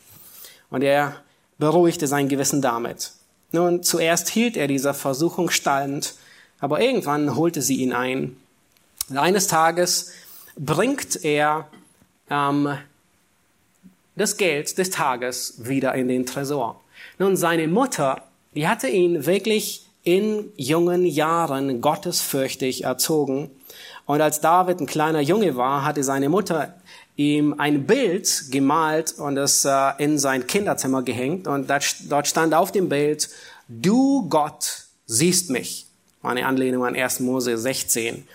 Und er beruhigte sein Gewissen damit. Nun, zuerst hielt er dieser Versuchung stand, aber irgendwann holte sie ihn ein. Und eines Tages bringt er ähm, das Geld des Tages wieder in den Tresor. Nun, seine Mutter die hatte ihn wirklich in jungen Jahren gottesfürchtig erzogen. Und als David ein kleiner Junge war, hatte seine Mutter ihm ein Bild gemalt und es äh, in sein Kinderzimmer gehängt. Und dort stand auf dem Bild, du Gott siehst mich. War eine Anlehnung an 1. Mose 16.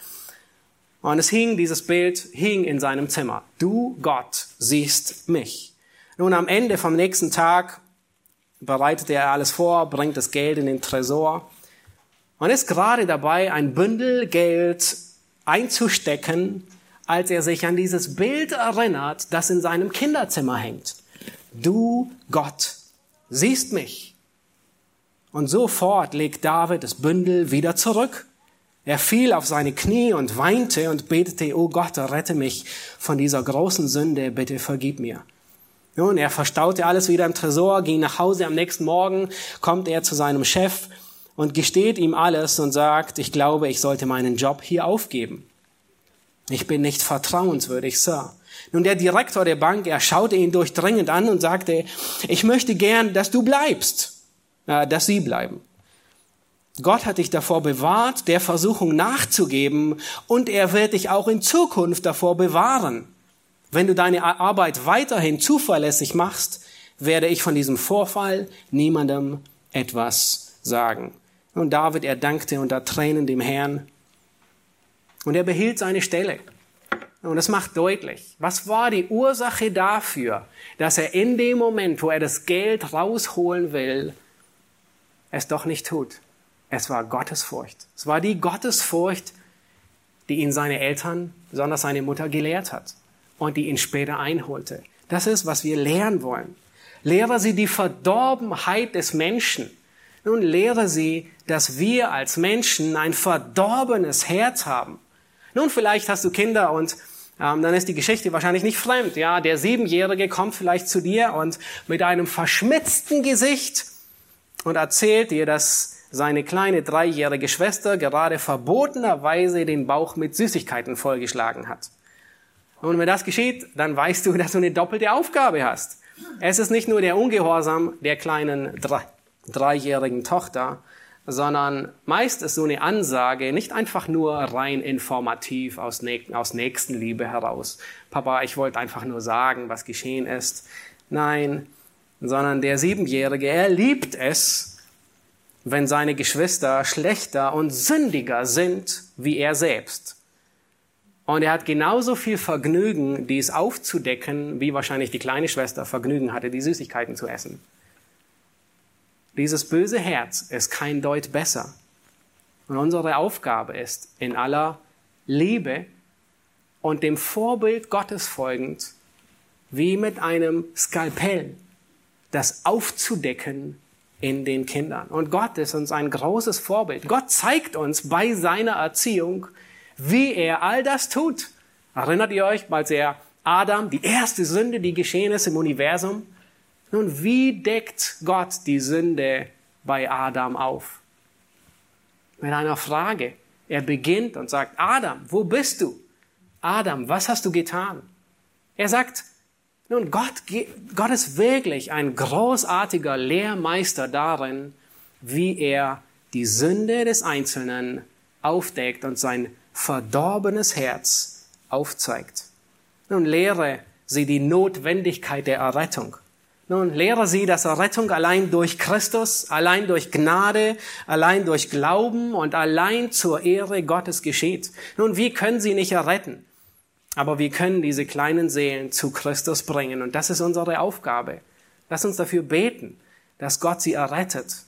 Und es hing, dieses Bild hing in seinem Zimmer. Du Gott siehst mich. Nun am Ende vom nächsten Tag bereitet er alles vor, bringt das Geld in den Tresor und ist gerade dabei, ein Bündel Geld einzustecken, als er sich an dieses Bild erinnert, das in seinem Kinderzimmer hängt. Du Gott siehst mich. Und sofort legt David das Bündel wieder zurück. Er fiel auf seine Knie und weinte und betete, oh Gott, rette mich von dieser großen Sünde, bitte vergib mir. Nun, er verstaute alles wieder im Tresor, ging nach Hause. Am nächsten Morgen kommt er zu seinem Chef und gesteht ihm alles und sagt, ich glaube, ich sollte meinen Job hier aufgeben. Ich bin nicht vertrauenswürdig, Sir. Nun, der Direktor der Bank, er schaute ihn durchdringend an und sagte, ich möchte gern, dass du bleibst, äh, dass sie bleiben. Gott hat dich davor bewahrt, der Versuchung nachzugeben, und er wird dich auch in Zukunft davor bewahren. Wenn du deine Arbeit weiterhin zuverlässig machst, werde ich von diesem Vorfall niemandem etwas sagen. Und David, er dankte unter Tränen dem Herrn und er behielt seine Stelle. Und das macht deutlich, was war die Ursache dafür, dass er in dem Moment, wo er das Geld rausholen will, es doch nicht tut. Es war Gottesfurcht. Es war die Gottesfurcht, die ihn seine Eltern, besonders seine Mutter gelehrt hat und die ihn später einholte. Das ist, was wir lernen wollen. Lehre sie die Verdorbenheit des Menschen. Nun lehre sie, dass wir als Menschen ein verdorbenes Herz haben. Nun, vielleicht hast du Kinder und ähm, dann ist die Geschichte wahrscheinlich nicht fremd. Ja, der Siebenjährige kommt vielleicht zu dir und mit einem verschmitzten Gesicht und erzählt dir, dass seine kleine dreijährige Schwester gerade verbotenerweise den Bauch mit Süßigkeiten vollgeschlagen hat. Und wenn das geschieht, dann weißt du, dass du eine doppelte Aufgabe hast. Es ist nicht nur der Ungehorsam der kleinen drei, dreijährigen Tochter, sondern meist ist so eine Ansage nicht einfach nur rein informativ aus, aus Nächstenliebe heraus. Papa, ich wollte einfach nur sagen, was geschehen ist. Nein, sondern der Siebenjährige, er liebt es, wenn seine Geschwister schlechter und sündiger sind wie er selbst. Und er hat genauso viel Vergnügen, dies aufzudecken, wie wahrscheinlich die kleine Schwester Vergnügen hatte, die Süßigkeiten zu essen. Dieses böse Herz ist kein Deut besser. Und unsere Aufgabe ist, in aller Liebe und dem Vorbild Gottes folgend, wie mit einem Skalpell, das aufzudecken in den Kindern. Und Gott ist uns ein großes Vorbild. Gott zeigt uns bei seiner Erziehung, wie er all das tut. Erinnert ihr euch, als er Adam, die erste Sünde, die geschehen ist im Universum? Nun, wie deckt Gott die Sünde bei Adam auf? Mit einer Frage. Er beginnt und sagt, Adam, wo bist du? Adam, was hast du getan? Er sagt, nun, Gott, Gott ist wirklich ein großartiger Lehrmeister darin, wie er die Sünde des Einzelnen aufdeckt und sein verdorbenes Herz aufzeigt. Nun lehre sie die Notwendigkeit der Errettung. Nun lehre sie, dass Errettung allein durch Christus, allein durch Gnade, allein durch Glauben und allein zur Ehre Gottes geschieht. Nun, wie können sie nicht erretten? Aber wir können diese kleinen Seelen zu Christus bringen. Und das ist unsere Aufgabe. Lass uns dafür beten, dass Gott sie errettet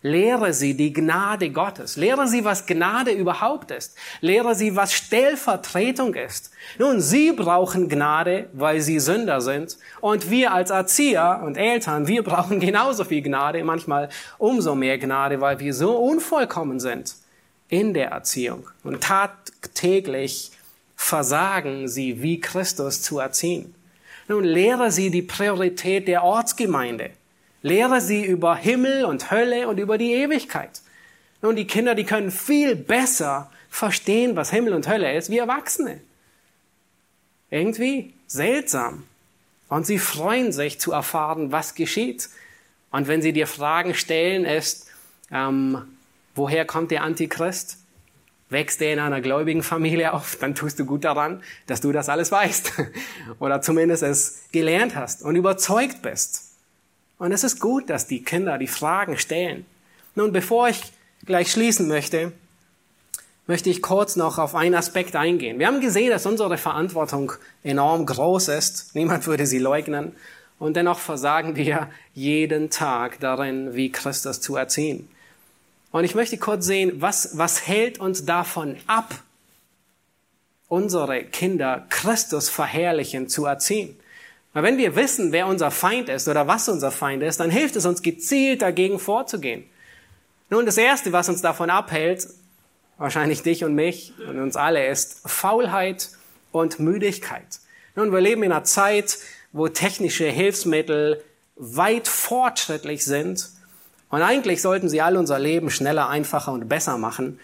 Lehre sie die Gnade Gottes. Lehre sie, was Gnade überhaupt ist. Lehre sie, was Stellvertretung ist. Nun, sie brauchen Gnade, weil sie Sünder sind. Und wir als Erzieher und Eltern, wir brauchen genauso viel Gnade, manchmal umso mehr Gnade, weil wir so unvollkommen sind in der Erziehung. Und tagtäglich versagen sie, wie Christus zu erziehen. Nun, lehre sie die Priorität der Ortsgemeinde. Lehre sie über Himmel und Hölle und über die Ewigkeit. Nun, die Kinder, die können viel besser verstehen, was Himmel und Hölle ist, wie Erwachsene. Irgendwie seltsam. Und sie freuen sich zu erfahren, was geschieht. Und wenn sie dir Fragen stellen, ist, ähm, woher kommt der Antichrist? Wächst er in einer gläubigen Familie auf, dann tust du gut daran, dass du das alles weißt. Oder zumindest es gelernt hast und überzeugt bist. Und es ist gut, dass die Kinder die Fragen stellen. Nun, bevor ich gleich schließen möchte, möchte ich kurz noch auf einen Aspekt eingehen. Wir haben gesehen, dass unsere Verantwortung enorm groß ist. Niemand würde sie leugnen. Und dennoch versagen wir jeden Tag darin, wie Christus zu erziehen. Und ich möchte kurz sehen, was, was hält uns davon ab, unsere Kinder Christus verherrlichen zu erziehen. Weil wenn wir wissen, wer unser Feind ist oder was unser Feind ist, dann hilft es uns gezielt dagegen vorzugehen. Nun, das Erste, was uns davon abhält, wahrscheinlich dich und mich und uns alle, ist Faulheit und Müdigkeit. Nun, wir leben in einer Zeit, wo technische Hilfsmittel weit fortschrittlich sind und eigentlich sollten sie all unser Leben schneller, einfacher und besser machen.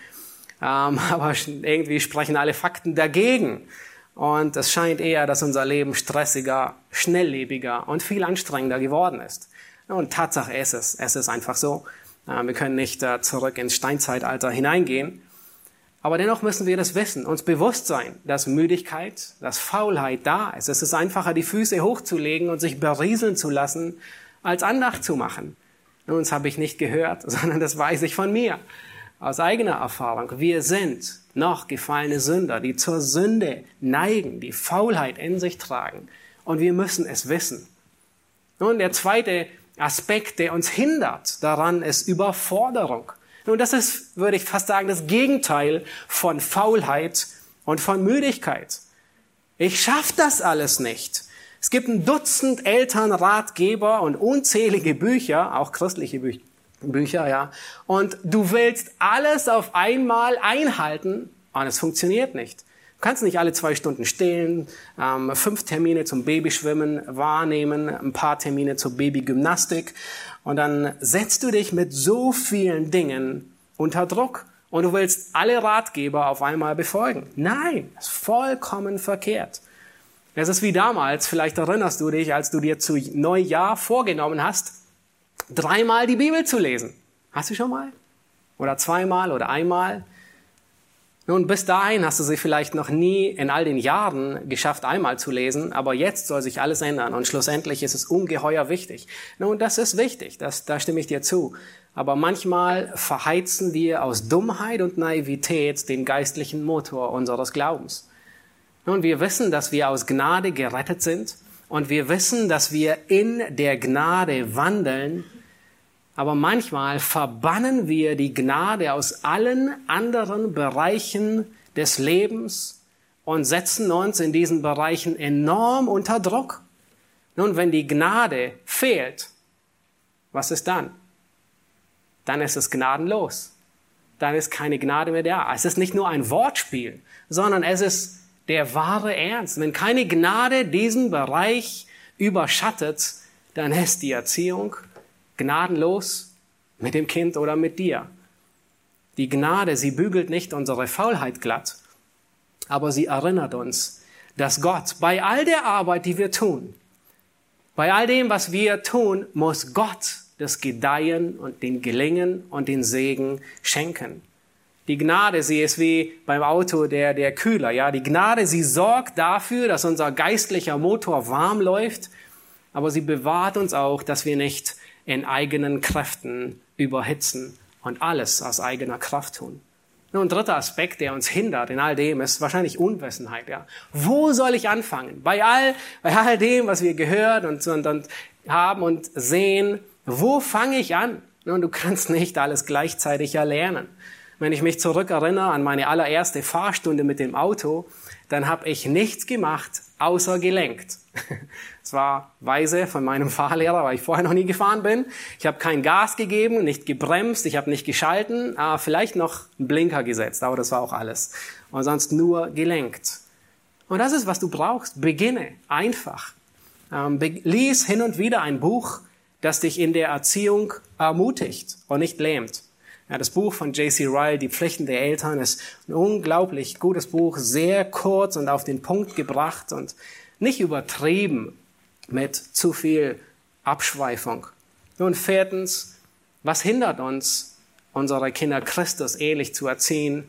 Ähm, aber irgendwie sprechen alle Fakten dagegen. Und es scheint eher, dass unser Leben stressiger, schnelllebiger und viel anstrengender geworden ist. Und Tatsache ist es. Es ist einfach so. Äh, wir können nicht äh, zurück ins Steinzeitalter hineingehen. Aber dennoch müssen wir das wissen, uns bewusst sein, dass Müdigkeit, dass Faulheit da ist. Es ist einfacher, die Füße hochzulegen und sich berieseln zu lassen, als Andacht zu machen. Nun, das habe ich nicht gehört, sondern das weiß ich von mir aus eigener Erfahrung, wir sind noch gefallene Sünder, die zur Sünde neigen, die Faulheit in sich tragen. Und wir müssen es wissen. Nun, der zweite Aspekt, der uns hindert daran, ist Überforderung. Nun, das ist, würde ich fast sagen, das Gegenteil von Faulheit und von Müdigkeit. Ich schaff das alles nicht. Es gibt ein Dutzend Elternratgeber und unzählige Bücher, auch christliche Bücher, Bücher, ja. Und du willst alles auf einmal einhalten und es funktioniert nicht. Du kannst nicht alle zwei Stunden stehen, ähm, fünf Termine zum Babyschwimmen wahrnehmen, ein paar Termine zur Babygymnastik und dann setzt du dich mit so vielen Dingen unter Druck und du willst alle Ratgeber auf einmal befolgen. Nein, ist vollkommen verkehrt. Es ist wie damals, vielleicht erinnerst du dich, als du dir zu Neujahr vorgenommen hast, dreimal die Bibel zu lesen. Hast du schon mal? Oder zweimal oder einmal? Nun, bis dahin hast du sie vielleicht noch nie in all den Jahren geschafft, einmal zu lesen, aber jetzt soll sich alles ändern und schlussendlich ist es ungeheuer wichtig. Nun, das ist wichtig, das, da stimme ich dir zu. Aber manchmal verheizen wir aus Dummheit und Naivität den geistlichen Motor unseres Glaubens. Nun, wir wissen, dass wir aus Gnade gerettet sind und wir wissen, dass wir in der Gnade wandeln, aber manchmal verbannen wir die Gnade aus allen anderen Bereichen des Lebens und setzen uns in diesen Bereichen enorm unter Druck. Nun, wenn die Gnade fehlt, was ist dann? Dann ist es gnadenlos. Dann ist keine Gnade mehr da. Es ist nicht nur ein Wortspiel, sondern es ist der wahre Ernst. Wenn keine Gnade diesen Bereich überschattet, dann ist die Erziehung gnadenlos mit dem Kind oder mit dir. Die Gnade, sie bügelt nicht unsere Faulheit glatt, aber sie erinnert uns, dass Gott bei all der Arbeit, die wir tun, bei all dem, was wir tun, muss Gott das Gedeihen und den Gelingen und den Segen schenken. Die Gnade, sie ist wie beim Auto der, der Kühler, ja. Die Gnade, sie sorgt dafür, dass unser geistlicher Motor warm läuft, aber sie bewahrt uns auch, dass wir nicht in eigenen Kräften überhitzen und alles aus eigener Kraft tun. Nun, ein dritter Aspekt, der uns hindert in all dem, ist wahrscheinlich Unwissenheit. Ja. Wo soll ich anfangen? Bei all, bei all dem, was wir gehört und, und, und haben und sehen, wo fange ich an? Nun, du kannst nicht alles gleichzeitig erlernen. Wenn ich mich zurückerinnere an meine allererste Fahrstunde mit dem Auto, dann habe ich nichts gemacht, außer gelenkt. Es war weise von meinem Fahrlehrer, weil ich vorher noch nie gefahren bin. Ich habe kein Gas gegeben, nicht gebremst, ich habe nicht geschalten, vielleicht noch einen Blinker gesetzt, aber das war auch alles. Und sonst nur gelenkt. Und das ist, was du brauchst. Beginne einfach. Ähm, lies hin und wieder ein Buch, das dich in der Erziehung ermutigt und nicht lähmt. Ja, das Buch von J.C. Ryle, Die Pflichten der Eltern, ist ein unglaublich gutes Buch, sehr kurz und auf den Punkt gebracht und nicht übertrieben mit zu viel Abschweifung. Nun viertens, was hindert uns, unsere Kinder Christus ähnlich zu erziehen?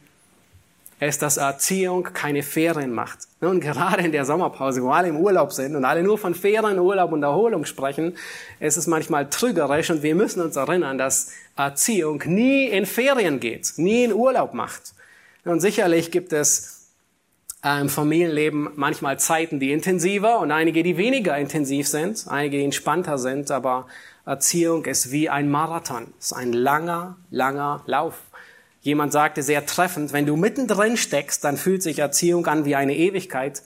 Ist, dass Erziehung keine Ferien macht. Und gerade in der Sommerpause, wo alle im Urlaub sind und alle nur von Ferien, Urlaub und Erholung sprechen, ist es manchmal trügerisch und wir müssen uns erinnern, dass Erziehung nie in Ferien geht, nie in Urlaub macht. Und sicherlich gibt es im Familienleben manchmal Zeiten, die intensiver und einige, die weniger intensiv sind, einige, die entspannter sind, aber Erziehung ist wie ein Marathon, ist ein langer, langer Lauf. Jemand sagte sehr treffend, wenn du mittendrin steckst, dann fühlt sich Erziehung an wie eine Ewigkeit,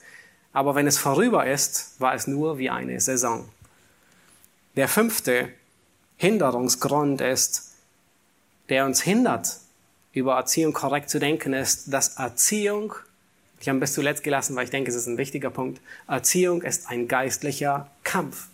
aber wenn es vorüber ist, war es nur wie eine Saison. Der fünfte Hinderungsgrund ist, der uns hindert, über Erziehung korrekt zu denken, ist, dass Erziehung, ich habe bis zuletzt gelassen, weil ich denke, es ist ein wichtiger Punkt, Erziehung ist ein geistlicher Kampf.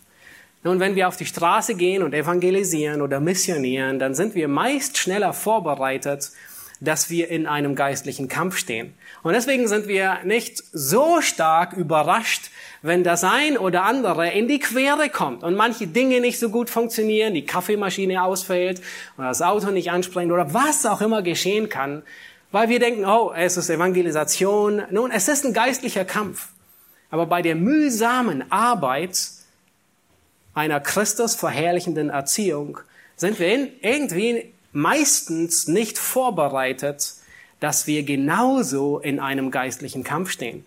Nun, wenn wir auf die Straße gehen und evangelisieren oder missionieren, dann sind wir meist schneller vorbereitet, dass wir in einem geistlichen Kampf stehen. Und deswegen sind wir nicht so stark überrascht, wenn das ein oder andere in die Quere kommt und manche Dinge nicht so gut funktionieren, die Kaffeemaschine ausfällt oder das Auto nicht anspringt oder was auch immer geschehen kann, weil wir denken, oh, es ist Evangelisation. Nun, es ist ein geistlicher Kampf. Aber bei der mühsamen Arbeit einer Christus verherrlichenden Erziehung sind wir in, irgendwie meistens nicht vorbereitet, dass wir genauso in einem geistlichen Kampf stehen.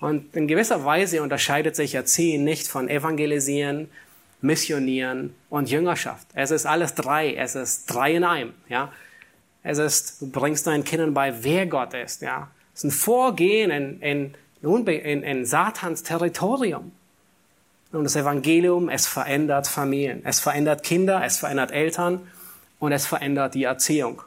Und in gewisser Weise unterscheidet sich Erziehen nicht von Evangelisieren, Missionieren und Jüngerschaft. Es ist alles drei. Es ist drei in einem. Ja, es ist, du bringst deinen Kindern bei, wer Gott ist. Ja, es ist ein Vorgehen in, in, in, in Satans Territorium. Und das Evangelium, es verändert Familien, es verändert Kinder, es verändert Eltern und es verändert die Erziehung.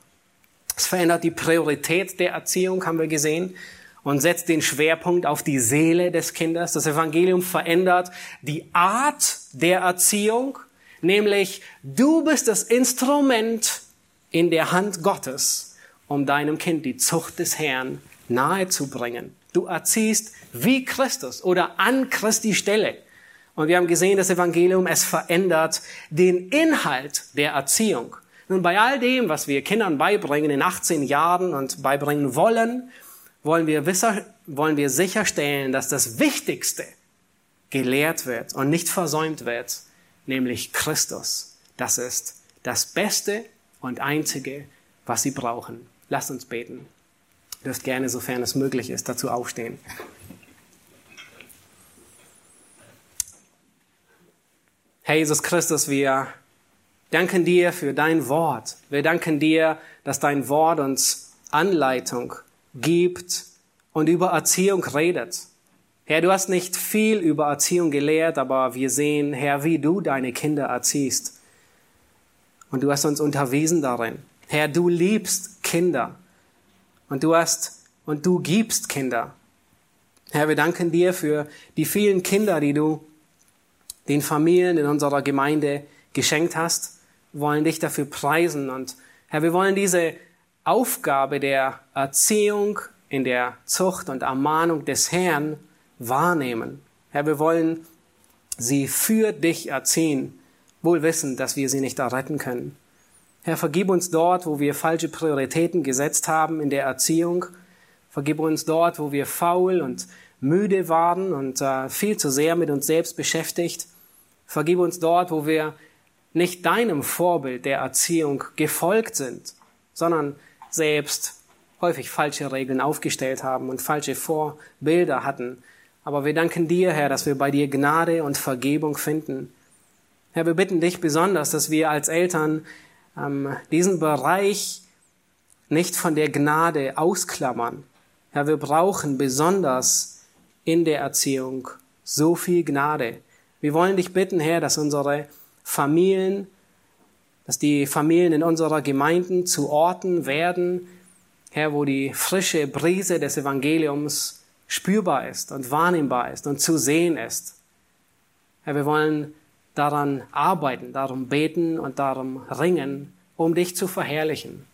Es verändert die Priorität der Erziehung, haben wir gesehen, und setzt den Schwerpunkt auf die Seele des Kindes. Das Evangelium verändert die Art der Erziehung, nämlich du bist das Instrument in der Hand Gottes, um deinem Kind die Zucht des Herrn nahezubringen. Du erziehst wie Christus oder an Christi Stelle. Und wir haben gesehen, das Evangelium, es verändert den Inhalt der Erziehung. Nun, bei all dem, was wir Kindern beibringen in 18 Jahren und beibringen wollen, wollen wir, wisser, wollen wir sicherstellen, dass das Wichtigste gelehrt wird und nicht versäumt wird, nämlich Christus. Das ist das Beste und Einzige, was sie brauchen. Lasst uns beten. Ihr dürft gerne, sofern es möglich ist, dazu aufstehen. Herr Jesus Christus, wir danken dir für dein Wort. Wir danken dir, dass dein Wort uns Anleitung gibt und über Erziehung redet. Herr, du hast nicht viel über Erziehung gelehrt, aber wir sehen, Herr, wie du deine Kinder erziehst. Und du hast uns unterwiesen darin. Herr, du liebst Kinder. Und du hast, und du gibst Kinder. Herr, wir danken dir für die vielen Kinder, die du den Familien in unserer Gemeinde geschenkt hast wollen dich dafür preisen. Und Herr, wir wollen diese Aufgabe der Erziehung in der Zucht und Ermahnung des Herrn wahrnehmen. Herr, wir wollen sie für dich erziehen, wohl wissen, dass wir sie nicht erretten können. Herr, vergib uns dort, wo wir falsche Prioritäten gesetzt haben in der Erziehung. Vergib uns dort, wo wir faul und müde waren und äh, viel zu sehr mit uns selbst beschäftigt. Vergib uns dort, wo wir nicht deinem Vorbild der Erziehung gefolgt sind, sondern selbst häufig falsche Regeln aufgestellt haben und falsche Vorbilder hatten. Aber wir danken dir, Herr, dass wir bei dir Gnade und Vergebung finden. Herr, wir bitten dich besonders, dass wir als Eltern ähm, diesen Bereich nicht von der Gnade ausklammern. Herr, wir brauchen besonders in der Erziehung so viel Gnade. Wir wollen dich bitten, Herr, dass unsere Familien, dass die Familien in unserer Gemeinden zu Orten werden, Herr, wo die frische Brise des Evangeliums spürbar ist und wahrnehmbar ist und zu sehen ist. Herr, wir wollen daran arbeiten, darum beten und darum ringen, um dich zu verherrlichen.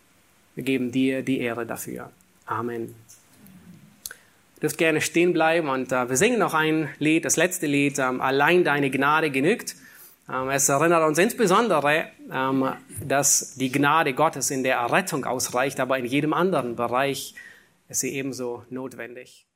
Wir geben dir die Ehre dafür. Amen. Ihr dürft gerne stehen bleiben und äh, wir singen noch ein Lied, das letzte Lied, ähm, Allein deine Gnade genügt. Ähm, es erinnert uns insbesondere, ähm, dass die Gnade Gottes in der Errettung ausreicht, aber in jedem anderen Bereich ist sie ebenso notwendig.